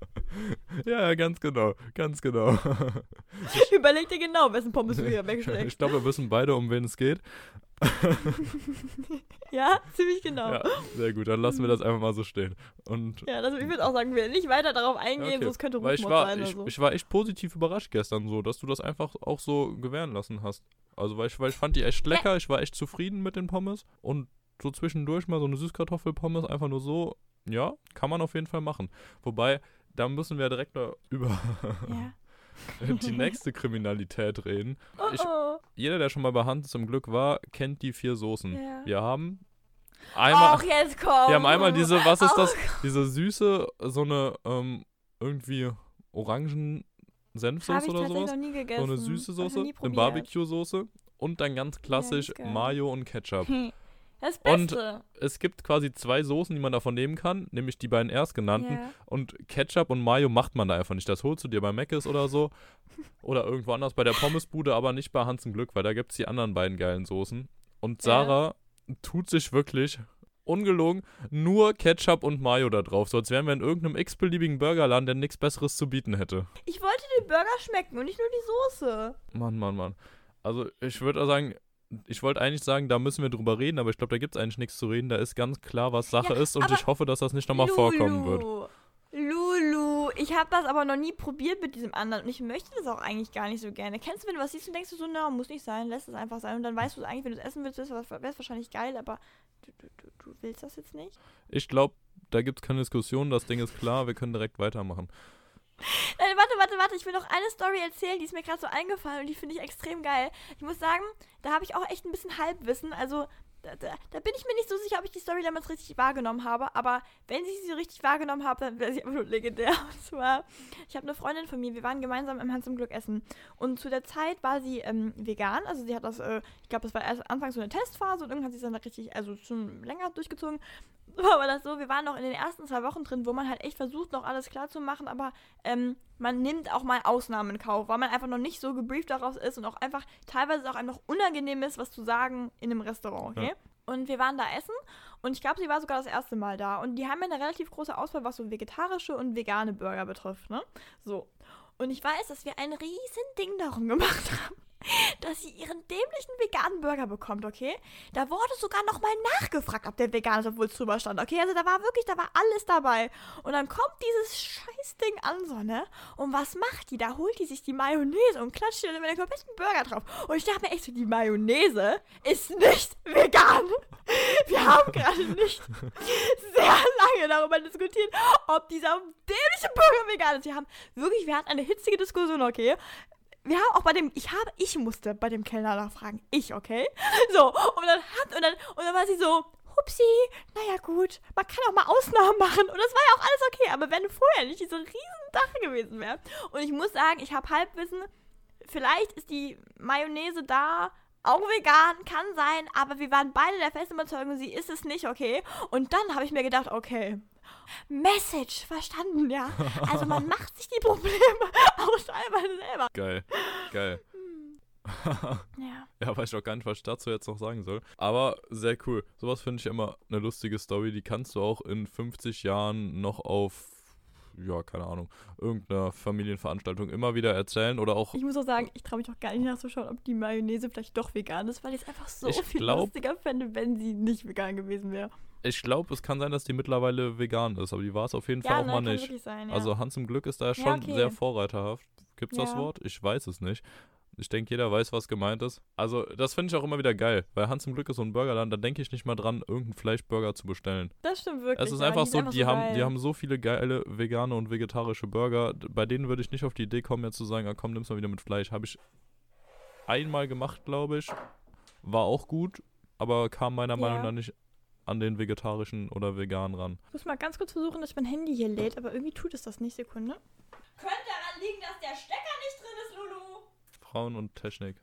Speaker 1: ja, ja, ganz genau, ganz genau.
Speaker 2: Überleg dir genau, wessen Pommes du hier wegsteckst.
Speaker 1: ich glaube, wir wissen beide, um wen es geht.
Speaker 2: Ja, ziemlich genau.
Speaker 1: Ja, sehr gut, dann lassen wir das einfach mal so stehen. Und
Speaker 2: Ja, das, ich würde auch sagen, wir werden nicht weiter darauf eingehen,
Speaker 1: Okay,
Speaker 2: sonst könnte
Speaker 1: Weil ich
Speaker 2: Rufmord
Speaker 1: war,
Speaker 2: sein
Speaker 1: ich,
Speaker 2: oder so.
Speaker 1: ich war echt positiv überrascht gestern so, dass du das einfach auch so gewähren lassen hast. Also weil ich, weil ich fand die echt lecker, ich war echt zufrieden mit den Pommes und so zwischendurch mal so eine Süßkartoffelpommes einfach nur so, ja, kann man auf jeden Fall machen. Wobei, da müssen wir direkt über,
Speaker 2: ja.
Speaker 1: die nächste Kriminalität reden. Ich-. Jeder, der schon mal bei Hans zum Glück war, kennt die vier Soßen.
Speaker 2: Ja.
Speaker 1: Wir haben einmal,
Speaker 2: Och, jetzt komm.
Speaker 1: wir haben einmal diese, was ist
Speaker 2: Och,
Speaker 1: das? Diese süße, so eine ähm, irgendwie orangen Senfsoße oder sowas.
Speaker 2: noch nie gegessen.
Speaker 1: So eine süße Soße, eine. Barbecue-Soße und dann ganz klassisch
Speaker 2: geil.
Speaker 1: Mayo und Ketchup.
Speaker 2: Das
Speaker 1: Und-
Speaker 2: Beste.
Speaker 1: Es gibt quasi zwei Soßen, die man davon nehmen kann, nämlich die beiden erstgenannten.
Speaker 2: Ja.
Speaker 1: Und Ketchup und Mayo macht man da einfach nicht. Das holst du dir bei Mc's oder so. Oder irgendwo anders bei der Pommesbude, aber nicht bei Hans im Glück, weil da gibt es die anderen beiden geilen Soßen. Und. Sarah tut sich wirklich, ungelogen, nur Ketchup und Mayo da drauf. So als wären wir in irgendeinem x-beliebigen Burgerladen, der nichts Besseres zu bieten hätte.
Speaker 2: Ich wollte den Burger schmecken und nicht nur die Soße.
Speaker 1: Mann, Mann, Mann. Also ich würde sagen, ich wollte eigentlich sagen, da müssen wir drüber reden, aber ich glaube, da gibt es eigentlich nichts zu reden. Da ist ganz klar, was Sache
Speaker 2: Ja,
Speaker 1: ist und ich hoffe, dass das nicht nochmal vorkommen wird.
Speaker 2: Lulu, ich habe das aber noch nie probiert mit diesem anderen und ich möchte das auch eigentlich gar nicht so gerne. Kennst du, wenn du was siehst und denkst du so, na, muss nicht sein, lässt es einfach sein und dann weißt du eigentlich, wenn du es essen willst, wäre es wahrscheinlich geil, aber du, du, du, du willst das jetzt nicht?
Speaker 1: Ich glaube, da gibt es keine Diskussion, das Ding ist klar, wir können direkt weitermachen.
Speaker 2: Nein, warte, warte, warte, ich will noch eine Story erzählen, die ist mir gerade so eingefallen und die finde ich extrem geil. Ich muss sagen, da habe ich auch echt ein bisschen Halbwissen, also da, da, da bin ich mir nicht so sicher, ob ich die Story damals richtig wahrgenommen habe, aber wenn ich sie richtig wahrgenommen habe, dann wäre sie nur legendär. Und zwar, ich habe eine Freundin von mir, wir waren gemeinsam im Hans im Glück essen und zu der Zeit war sie ähm, vegan, also sie hat das, äh, ich glaube, das war erst anfangs so eine Testphase und irgendwann hat sie es dann richtig, also schon länger durchgezogen. War aber das so, wir waren noch in den ersten zwei Wochen drin, wo man halt echt versucht, noch alles klar zu machen, aber ähm, man nimmt auch mal Ausnahmen in Kauf, weil man einfach noch nicht so gebrieft daraus ist und auch einfach teilweise auch einfach unangenehm ist, was zu sagen in einem Restaurant, okay?
Speaker 1: Ja.
Speaker 2: Und wir waren da essen und ich glaube, sie war sogar das erste Mal da. Und die haben ja eine relativ große Auswahl, was so vegetarische und vegane Burger betrifft, ne? So. Und ich weiß, dass wir ein riesen Ding darum gemacht haben, dass sie ihren dämlichen veganen Burger bekommt, okay? Da wurde sogar nochmal nachgefragt, ob der vegan ist, obwohl es drüber stand, okay? Also da war wirklich, da war alles dabei. Und dann kommt dieses Scheißding an, so, ne? Und was macht die? Da holt die sich die Mayonnaise und klatscht die dann über den kompletten Burger drauf. Und ich dachte mir echt so, die Mayonnaise ist nicht vegan. Wir haben gerade nicht sehr lange darüber diskutiert, ob dieser dämliche Burger vegan ist. Wir haben wirklich, wir hatten eine hitzige Diskussion, okay? Wir haben auch bei dem, ich habe, ich musste bei dem Kellner nachfragen. Ich, okay? So, und dann hat, und dann, und dann war sie so, hupsi, naja gut, man kann auch mal Ausnahmen machen. Und das war ja auch alles okay, aber wenn vorher nicht diese riesen Sache gewesen wäre. Und ich muss sagen, ich habe Halbwissen, vielleicht ist die Mayonnaise da auch vegan, kann sein, aber wir waren beide der festen Überzeugung, sie ist es nicht, okay? Und dann habe ich mir gedacht, okay, Message, verstanden, ja. Also man macht sich die Probleme auch teilweise selber.
Speaker 1: Geil, geil.
Speaker 2: Ja.
Speaker 1: ja, weiß ich auch gar nicht, was ich dazu jetzt noch sagen soll. Aber sehr cool. Sowas finde ich immer eine lustige Story. Die kannst du auch in 50 Jahren noch auf, ja, keine Ahnung, irgendeiner Familienveranstaltung immer wieder erzählen oder auch
Speaker 2: Ich muss auch sagen, ich traue mich auch gar nicht nachzuschauen, ob die Mayonnaise vielleicht doch vegan ist, weil ich es einfach so viel
Speaker 1: glaub-
Speaker 2: lustiger fände, wenn sie nicht vegan gewesen wäre.
Speaker 1: Ich glaube, es kann sein, dass die mittlerweile vegan ist, aber die war es auf jeden Fall
Speaker 2: Ja,
Speaker 1: auch
Speaker 2: ne,
Speaker 1: mal nicht.
Speaker 2: sein, ja.
Speaker 1: Also Hans im Glück ist da
Speaker 2: Ja,
Speaker 1: schon
Speaker 2: okay.
Speaker 1: sehr vorreiterhaft. Gibt's das
Speaker 2: Ja.
Speaker 1: Wort? Ich weiß es nicht. Ich denke, jeder weiß, was gemeint ist. Also, das finde ich auch immer wieder geil, weil Hans im Glück ist so ein Burgerland, da denke ich nicht mal dran, irgendeinen Fleischburger zu bestellen.
Speaker 2: das stimmt wirklich.
Speaker 1: Es ist einfach
Speaker 2: die
Speaker 1: so,
Speaker 2: sind
Speaker 1: die, haben,
Speaker 2: geil.
Speaker 1: die haben so viele geile vegane und vegetarische Burger. Bei denen würde ich nicht auf die Idee kommen, jetzt zu sagen, ah, komm, nimm's mal wieder mit Fleisch. Habe ich einmal gemacht, glaube ich. War auch gut, aber kam meiner
Speaker 2: Ja.
Speaker 1: Meinung nach nicht an den vegetarischen oder veganen ran.
Speaker 2: Ich muss mal ganz kurz versuchen, dass mein Handy hier lädt, aber irgendwie tut es das nicht. Sekunde. Könnte daran liegen, dass der Stecker nicht drin.
Speaker 1: Frauen und Technik.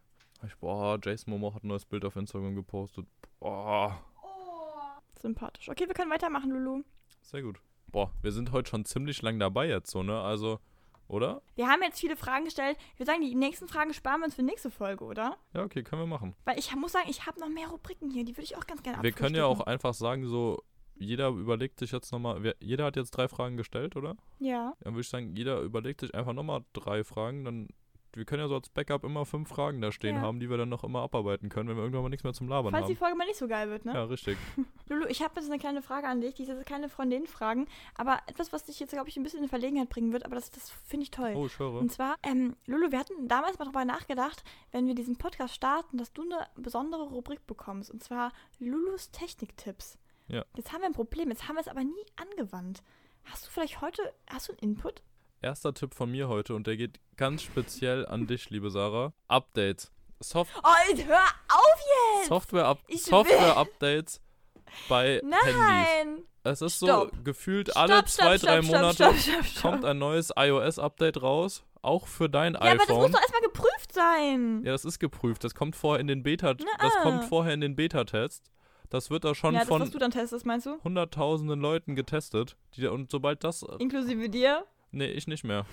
Speaker 1: Ich, boah, Jason Momo hat ein neues Bild auf Instagram gepostet. Boah,
Speaker 2: Oh. Sympathisch. Okay, wir können weitermachen, Lulu.
Speaker 1: sehr gut. Boah, wir sind heute schon ziemlich lang dabei jetzt so, ne? Also, oder?
Speaker 2: Wir haben jetzt viele Fragen gestellt. Ich würde sagen, die nächsten Fragen sparen wir uns für nächste Folge, oder?
Speaker 1: Ja, okay, können wir machen.
Speaker 2: Weil ich muss sagen, ich habe noch mehr Rubriken hier. Die würde ich auch ganz gerne
Speaker 1: Wir können ja auch einfach sagen, so, jeder überlegt sich jetzt nochmal, jeder hat jetzt drei Fragen gestellt, oder?
Speaker 2: Ja.
Speaker 1: Dann würde ich sagen, jeder überlegt sich einfach nochmal drei Fragen, dann, wir können ja so als Backup immer fünf Fragen da stehen
Speaker 2: Ja.
Speaker 1: haben, die wir dann noch immer abarbeiten können, wenn wir irgendwann mal nichts mehr zum Labern
Speaker 2: Falls die
Speaker 1: haben.
Speaker 2: Folge mal nicht so geil wird, ne?
Speaker 1: Ja, richtig.
Speaker 2: Lulu, ich habe jetzt eine kleine Frage an dich. Die ist jetzt keine von den Fragen, aber etwas, was dich jetzt, glaube ich, ein bisschen in Verlegenheit bringen wird, aber das, das finde ich toll.
Speaker 1: Oh, ich höre.
Speaker 2: Und zwar, ähm, Lulu, wir hatten damals mal darüber nachgedacht, wenn wir diesen Podcast starten, dass du eine besondere Rubrik bekommst. Und zwar Lulus Techniktipps.
Speaker 1: Ja.
Speaker 2: Jetzt haben wir ein Problem, jetzt haben wir es aber nie angewandt. Hast du vielleicht heute, hast du einen Input?
Speaker 1: Erster Tipp von mir heute und der geht ganz speziell an dich, liebe Sarah. Updates. Soft
Speaker 2: Oh, hör auf jetzt!
Speaker 1: Software, Software Updates bei Handys.
Speaker 2: Nein!
Speaker 1: Es ist
Speaker 2: Stopp.
Speaker 1: so gefühlt
Speaker 2: Stopp,
Speaker 1: alle zwei,
Speaker 2: stopp,
Speaker 1: drei Monate kommt ein neues iOS-Update raus, auch für dein
Speaker 2: Ja, aber das muss
Speaker 1: iPhone.
Speaker 2: doch erstmal geprüft sein.
Speaker 1: Ja, das ist geprüft. Das kommt vorher in den Beta,
Speaker 2: Na,
Speaker 1: das
Speaker 2: ah.
Speaker 1: kommt vorher in den Beta-Test. Das wird da schon
Speaker 2: ja, das,
Speaker 1: von
Speaker 2: was du dann testest, meinst du?
Speaker 1: hunderttausenden Leuten getestet. Die, und sobald das.
Speaker 2: Inklusive dir?
Speaker 1: Nee, ich nicht mehr.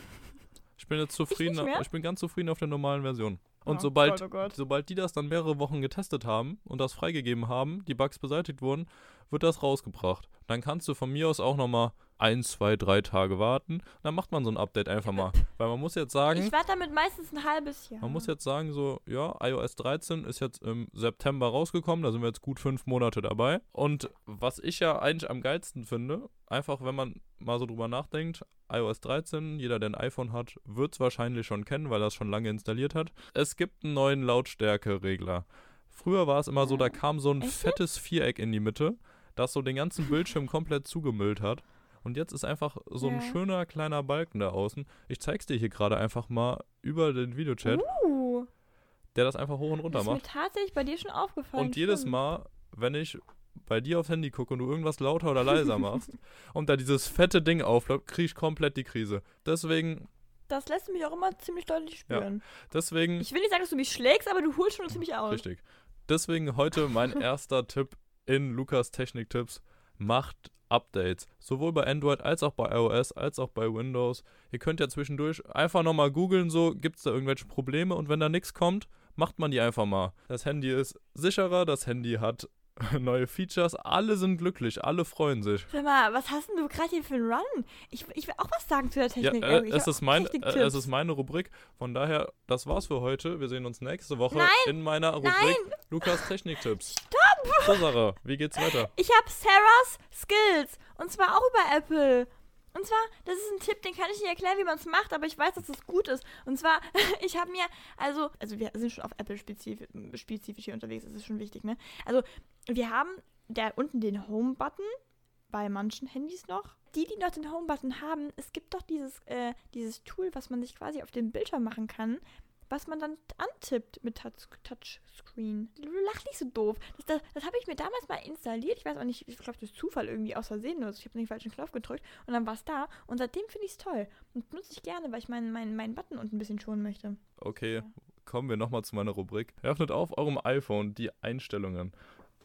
Speaker 1: Ich bin jetzt zufrieden.
Speaker 2: mehr?
Speaker 1: Ich bin ganz zufrieden auf der normalen Version. Und
Speaker 2: Oh
Speaker 1: sobald,
Speaker 2: Gott, oh Gott.
Speaker 1: sobald die das dann mehrere Wochen getestet haben und das freigegeben haben, die Bugs beseitigt wurden, wird das rausgebracht. Dann kannst du von mir aus auch nochmal ein, zwei, drei Tage warten. Dann macht man so ein Update einfach mal. Weil man muss jetzt sagen,
Speaker 2: Ich warte damit meistens ein halbes Jahr.
Speaker 1: man muss jetzt sagen, so, ja, iOS 13 ist jetzt im September rausgekommen, da sind wir jetzt gut fünf Monate dabei. Und was ich ja eigentlich am geilsten finde, einfach wenn man mal so drüber nachdenkt, iOS 13, jeder, der ein iPhone hat, wird es wahrscheinlich schon kennen, weil er es schon lange installiert hat. Es gibt einen neuen Lautstärke-Regler. Früher war es immer so, da kam so ein fettes Viereck in die Mitte, das so den ganzen Bildschirm komplett zugemüllt hat. Und jetzt ist einfach so ein
Speaker 2: Ja.
Speaker 1: schöner kleiner Balken da außen. Ich zeig's dir hier gerade einfach mal über den Videochat
Speaker 2: Uh,
Speaker 1: der das einfach hoch und
Speaker 2: das
Speaker 1: runter
Speaker 2: ist mir
Speaker 1: macht.
Speaker 2: tatsächlich bei dir schon aufgefallen.
Speaker 1: Und jedes
Speaker 2: stimmt.
Speaker 1: Mal, wenn ich bei dir aufs Handy gucke und du irgendwas lauter oder leiser machst und da dieses fette Ding aufläuft, kriege ich komplett die Krise. Deswegen,
Speaker 2: Das lässt mich auch immer ziemlich deutlich
Speaker 1: Ja.
Speaker 2: spüren.
Speaker 1: deswegen,
Speaker 2: Ich will nicht sagen, dass du mich schlägst, aber du holst schon ziemlich aus.
Speaker 1: richtig. Deswegen heute mein erster Tipp in Lukas Technik-Tipps. Macht Updates. Sowohl bei Android als auch bei iOS, als auch bei Windows. Ihr könnt ja zwischendurch einfach nochmal googeln, so, gibt es da irgendwelche Probleme und wenn da nichts kommt, macht man die einfach mal. Das Handy ist sicherer, das Handy hat neue Features, alle sind glücklich, alle freuen sich.
Speaker 2: Sag mal, was hast denn du gerade hier für einen Run? Ich, ich will auch was sagen zu der
Speaker 1: Ja,
Speaker 2: Technik.
Speaker 1: äh,
Speaker 2: Ich
Speaker 1: es, ist mein, äh, es ist meine Rubrik. Von daher, das war's für heute. Wir sehen uns nächste Woche
Speaker 2: Nein!
Speaker 1: in meiner Rubrik
Speaker 2: Nein!
Speaker 1: Lukas Techniktipps. Stopp! So, Sarah, wie geht's weiter?
Speaker 2: Ich habe Sarah's Skills. Und zwar auch über Apple. Und zwar, das ist ein Tipp, den kann ich nicht erklären, wie man es macht, aber ich weiß, dass es gut ist. Und zwar, ich habe mir, also, also wir sind schon auf Apple-spezifisch spezifisch hier unterwegs, das ist schon wichtig, ne? Also, wir haben da unten den Home-Button, bei manchen Handys noch. Die, die noch den Home-Button haben, es gibt doch dieses, äh, dieses Tool, was man sich quasi auf den Bildschirm machen kann, was man dann antippt mit Touch Touchscreen. Du lach nicht so doof. Das, das, das habe ich mir damals mal installiert. Ich weiß auch nicht, ich glaube, durch Zufall irgendwie aus Versehen. oder so. Ich habe den falschen Knopf gedrückt und dann war es da. Und seitdem finde ich es toll. Und benutze ich gerne, weil ich meinen meinen meinen Button unten ein bisschen schonen möchte.
Speaker 1: Okay, kommen wir nochmal zu meiner Rubrik. Öffnet auf eurem iPhone die Einstellungen.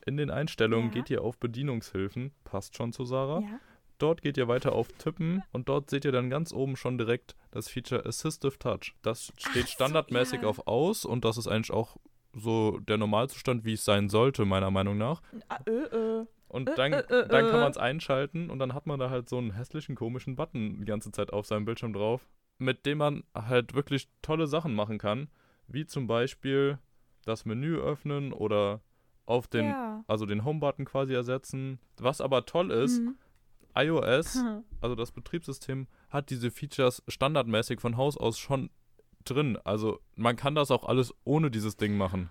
Speaker 1: In den Einstellungen
Speaker 2: Ja.
Speaker 1: geht ihr auf Bedienungshilfen. Passt schon zu Sarah.
Speaker 2: Ja.
Speaker 1: Dort geht ihr weiter auf Tippen und dort seht ihr dann ganz oben schon direkt das Feature Assistive Touch. Das steht
Speaker 2: so,
Speaker 1: standardmäßig
Speaker 2: ja.
Speaker 1: auf aus und das ist eigentlich auch so der Normalzustand, wie es sein sollte, meiner Meinung nach.
Speaker 2: Ah, äh, äh.
Speaker 1: Und
Speaker 2: Äh,
Speaker 1: dann,
Speaker 2: äh, äh,
Speaker 1: dann kann
Speaker 2: äh.
Speaker 1: man es einschalten und dann hat man da halt so einen hässlichen, komischen Button die ganze Zeit auf seinem Bildschirm drauf, mit dem man halt wirklich tolle Sachen machen kann, wie zum Beispiel das Menü öffnen oder auf den,
Speaker 2: ja.
Speaker 1: Also den Home-Button quasi ersetzen. Was aber toll ist,
Speaker 2: Mhm.
Speaker 1: iOS, also das Betriebssystem, hat diese Features standardmäßig von Haus aus schon drin. Also man kann das auch alles ohne dieses Ding machen.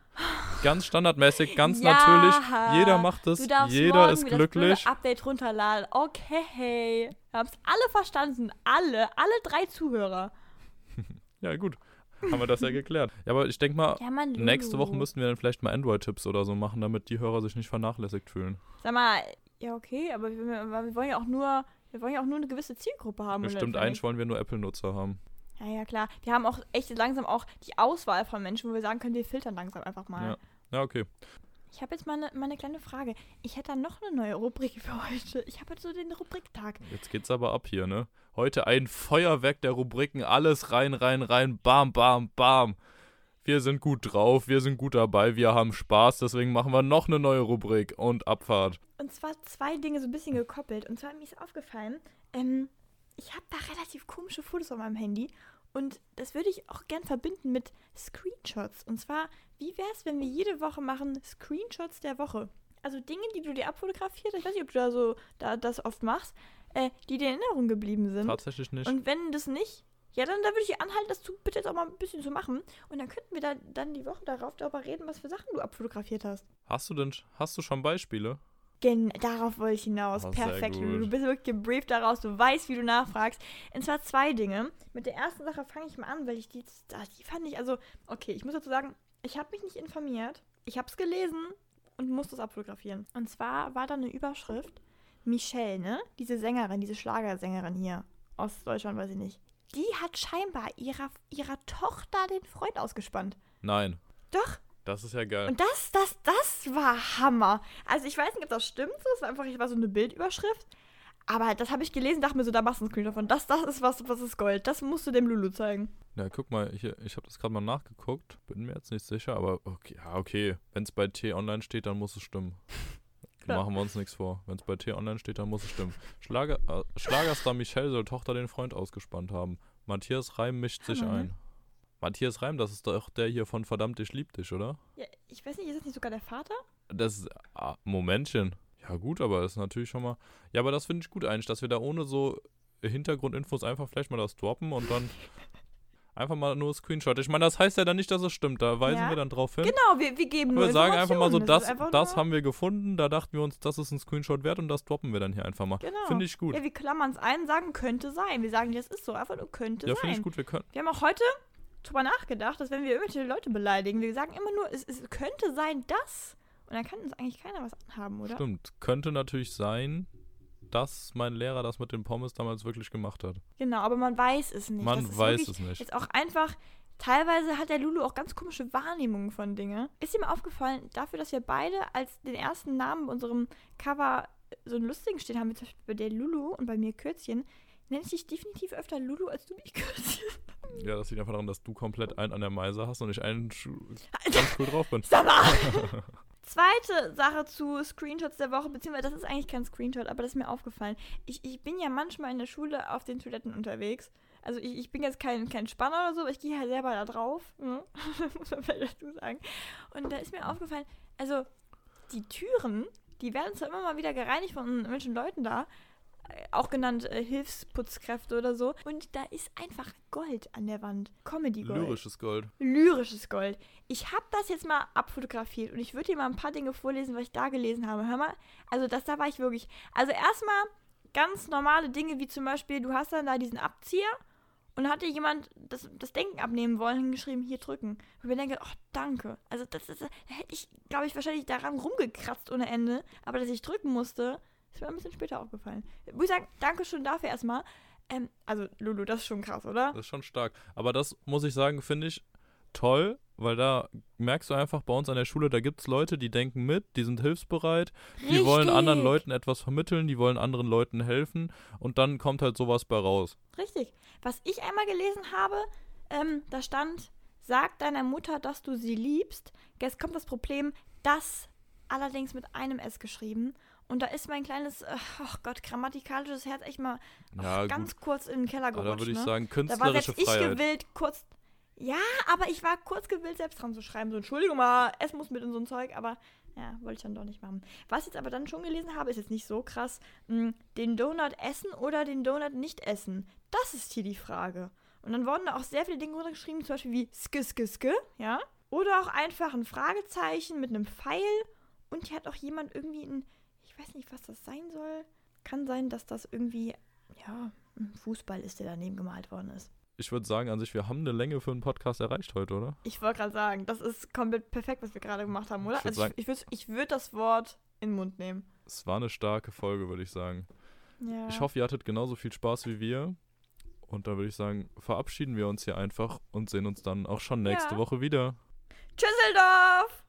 Speaker 1: Ganz standardmäßig, ganz
Speaker 2: Ja,
Speaker 1: natürlich. Jeder macht es, jeder ist glücklich.
Speaker 2: Das Update runterladen. Okay. Wir haben es alle verstanden. Alle. Alle drei Zuhörer.
Speaker 1: Ja, gut. Haben wir das ja geklärt. Ja, aber ich denke mal,
Speaker 2: Ja, Mann,
Speaker 1: nächste Woche müssten wir dann vielleicht mal Android-Tipps oder so machen, damit die Hörer sich nicht vernachlässigt fühlen.
Speaker 2: Sag mal, ja, okay, aber wir, wir wollen ja auch nur. Wir wollen ja auch nur eine gewisse Zielgruppe haben.
Speaker 1: Bestimmt eigentlich wollen wir nur Apple-Nutzer haben.
Speaker 2: Ja, ja, klar. Wir haben auch echt langsam auch die Auswahl von Menschen, wo wir sagen können, wir filtern langsam einfach mal.
Speaker 1: Ja. Ja, okay.
Speaker 2: Ich habe jetzt mal eine, mal eine kleine Frage. Ich hätte da noch eine neue Rubrik für heute. Ich habe heute so den Rubriktag.
Speaker 1: Jetzt geht's aber ab hier, ne? Heute ein Feuerwerk der Rubriken. Alles rein, rein, rein. Bam, bam, bam. Wir sind gut drauf, wir sind gut dabei, wir haben Spaß, deswegen machen wir noch eine neue Rubrik und Abfahrt.
Speaker 2: Und zwar zwei Dinge so ein bisschen gekoppelt. Und zwar mir ist aufgefallen, ähm, ich habe da relativ komische Fotos auf meinem Handy. Und das würde ich auch gern verbinden mit Screenshots. Und zwar, wie wäre es, wenn wir jede Woche machen Screenshots der Woche? Also Dinge, die du dir abfotografierst, ich weiß nicht, ob du da so da, das oft machst, äh, die dir in Erinnerung geblieben sind.
Speaker 1: Tatsächlich nicht.
Speaker 2: Und wenn das nicht, ja, dann da würde ich anhalten, das zu, bitte jetzt auch mal ein bisschen zu machen. Und dann könnten wir da, dann die Woche darauf darüber reden, was für Sachen du abfotografiert hast.
Speaker 1: Hast du denn, hast du schon Beispiele?
Speaker 2: Gen darauf wollte ich hinaus.
Speaker 1: Oh,
Speaker 2: Perfekt. Du bist wirklich gebrieft daraus. Du weißt, wie du nachfragst. Und zwar zwei Dinge. Mit der ersten Sache fange ich mal an, weil ich die, die fand ich, also, okay, ich muss dazu sagen, ich habe mich nicht informiert. Ich habe es gelesen und musste es abfotografieren. Und zwar war da eine Überschrift. Michelle, ne? Diese Sängerin, diese Schlagersängerin hier aus Deutschland, weiß ich nicht. Die hat scheinbar ihrer, ihrer Tochter den Freund ausgespannt.
Speaker 1: Nein,
Speaker 2: Doch,
Speaker 1: das ist ja geil.
Speaker 2: und das, das, das war Hammer. Also ich weiß nicht, ob das stimmt. Es war einfach, ich war so eine Bildüberschrift. Aber das habe ich gelesen, dachte mir so, da machst du einen Screen davon. Das, das ist was, was ist Gold. Das musst du dem Lulu zeigen.
Speaker 1: Ja, guck mal, hier, ich habe das gerade mal nachgeguckt. Bin mir jetzt nicht sicher, aber okay, ja, okay. Wenn es bei T online steht, dann muss es stimmen.
Speaker 2: Klar.
Speaker 1: Machen wir uns nichts vor. Wenn es bei T online steht, dann muss es stimmen. Schlager, äh, Schlagerstar Michelle soll Tochter den Freund ausgespannt haben. Matthias Reim mischt sich
Speaker 2: Hammer, ne?
Speaker 1: Matthias Reim, das ist doch der hier von Verdammt, ich lieb dich, oder?
Speaker 2: Ja, ich weiß nicht, ist das nicht sogar der Vater?
Speaker 1: Das ist, ah, Momentchen. Ja gut, aber das ist natürlich schon mal, ja, aber das finde ich gut eigentlich, dass wir da ohne so Hintergrundinfos einfach vielleicht mal das droppen und dann einfach mal nur Screenshot. Ich meine, das heißt ja dann nicht, dass es stimmt, da weisen
Speaker 2: Ja.
Speaker 1: wir dann drauf hin.
Speaker 2: Genau, wir, wir geben nur
Speaker 1: Wir sagen einfach mal so, das, das
Speaker 2: nur-
Speaker 1: haben wir gefunden, da dachten wir uns, das ist ein Screenshot wert und das droppen wir dann hier einfach mal.
Speaker 2: Genau.
Speaker 1: Finde ich gut.
Speaker 2: Ja, wir klammern es ein, sagen, könnte sein. Wir sagen, das ist so, einfach nur könnte
Speaker 1: Ja, finde
Speaker 2: sein.
Speaker 1: ich gut, wir können.
Speaker 2: Wir haben auch heute drüber nachgedacht, dass wenn wir irgendwelche Leute beleidigen, wir sagen immer nur, es, es könnte sein, dass. Und dann kann uns eigentlich keiner was anhaben, oder?
Speaker 1: Stimmt. Könnte natürlich sein, dass mein Lehrer das mit den Pommes damals wirklich gemacht hat.
Speaker 2: Genau, aber man weiß es nicht.
Speaker 1: Man weiß es nicht.
Speaker 2: Jetzt auch einfach, teilweise hat der Lulu auch ganz komische Wahrnehmungen von Dingen. Ist ihm mal aufgefallen, dafür, dass wir beide als den ersten Namen bei unserem Cover so einen lustigen stehen haben, wie zum Beispiel bei der Lulu und bei mir Kürzchen, nenne ich dich definitiv öfter Lulu, als du mich Kürzchen.
Speaker 1: Ja, das liegt einfach daran, dass du komplett einen an der Meise hast und ich einen Schuh ganz cool drauf bin.
Speaker 2: Sag mal! Zweite Sache zu Screenshots der Woche, beziehungsweise das ist eigentlich kein Screenshot, aber das ist mir aufgefallen. Ich, ich bin ja manchmal in der Schule auf den Toiletten unterwegs. Also ich, ich bin jetzt kein, kein Spanner oder so, aber ich gehe halt selber da drauf. Ne? Muss man vielleicht dazu sagen. Und da ist mir aufgefallen, also die Türen, die werden zwar immer mal wieder gereinigt von irgendwelchen Leuten da, auch genannt äh, Hilfsputzkräfte oder so. Und da ist einfach Gold an der Wand. Comedy-Gold
Speaker 1: Lyrisches Gold.
Speaker 2: lyrisches Gold. Ich habe das jetzt mal abfotografiert und ich würde dir mal ein paar Dinge vorlesen, was ich da gelesen habe. Hör mal, also das da war ich wirklich. Also erstmal ganz normale Dinge wie zum Beispiel, du hast dann da diesen Abzieher und hat dir jemand das, das Denken abnehmen wollen, hingeschrieben, hier drücken. Und ich mir denke, oh, danke. Also das, ist, da hätte ich, glaube ich, wahrscheinlich daran rumgekratzt ohne Ende, aber dass ich drücken musste, ist mir ein bisschen später aufgefallen. Muss ich sagen, danke schon dafür erstmal. Ähm, also Lulu, das ist schon krass, oder?
Speaker 1: Das ist schon stark. Aber das muss ich sagen, finde ich toll, weil da merkst du einfach bei uns an der Schule, da gibt es Leute, die denken mit, die sind hilfsbereit, die wollen anderen
Speaker 2: Richtig.
Speaker 1: Leuten etwas vermitteln, die wollen anderen Leuten helfen und dann kommt halt sowas bei raus.
Speaker 2: Richtig. Was ich einmal gelesen habe, ähm, da stand, sag deiner Mutter, dass du sie liebst. Jetzt kommt das Problem, das allerdings mit einem S geschrieben. Und da ist mein kleines, äh, ach Gott, grammatikalisches Herz echt mal
Speaker 1: Ja,
Speaker 2: ganz kurz in den Keller
Speaker 1: Aber
Speaker 2: gerutscht.
Speaker 1: da würde ich
Speaker 2: ne?
Speaker 1: sagen,
Speaker 2: Da war
Speaker 1: künstlerische
Speaker 2: selbst ich
Speaker 1: Freiheit.
Speaker 2: gewillt, kurz. Ja, aber ich war kurz gewillt, selbst dran zu schreiben. So, Entschuldigung mal, es muss mit in so ein Zeug, aber ja, wollte ich dann doch nicht machen. Was ich jetzt aber dann schon gelesen habe, ist jetzt nicht so krass. Mh, den Donut essen oder den Donut nicht essen? Das ist hier die Frage. Und dann wurden da auch sehr viele Dinge runtergeschrieben, zum Beispiel wie ske, ske, ske, ja? Oder auch einfach ein Fragezeichen mit einem Pfeil. Und hier hat auch jemand irgendwie ein, weiß nicht, was das sein soll. Kann sein, dass das irgendwie, ja, ein Fußball ist, der daneben gemalt worden ist.
Speaker 1: Ich würde sagen, an sich, wir haben eine Länge für einen Podcast erreicht heute, oder?
Speaker 2: Ich wollte gerade sagen, das ist komplett perfekt, was wir gerade gemacht haben, oder?
Speaker 1: Ich
Speaker 2: also
Speaker 1: sagen-
Speaker 2: ich, ich würde ich würd das Wort in den Mund nehmen.
Speaker 1: Es war eine starke Folge, würde ich sagen.
Speaker 2: Ja.
Speaker 1: Ich hoffe, ihr hattet genauso viel Spaß wie wir. Und da würde ich sagen, verabschieden wir uns hier einfach und sehen uns dann auch schon nächste
Speaker 2: Ja.
Speaker 1: Woche wieder.
Speaker 2: Tschüsseldorf!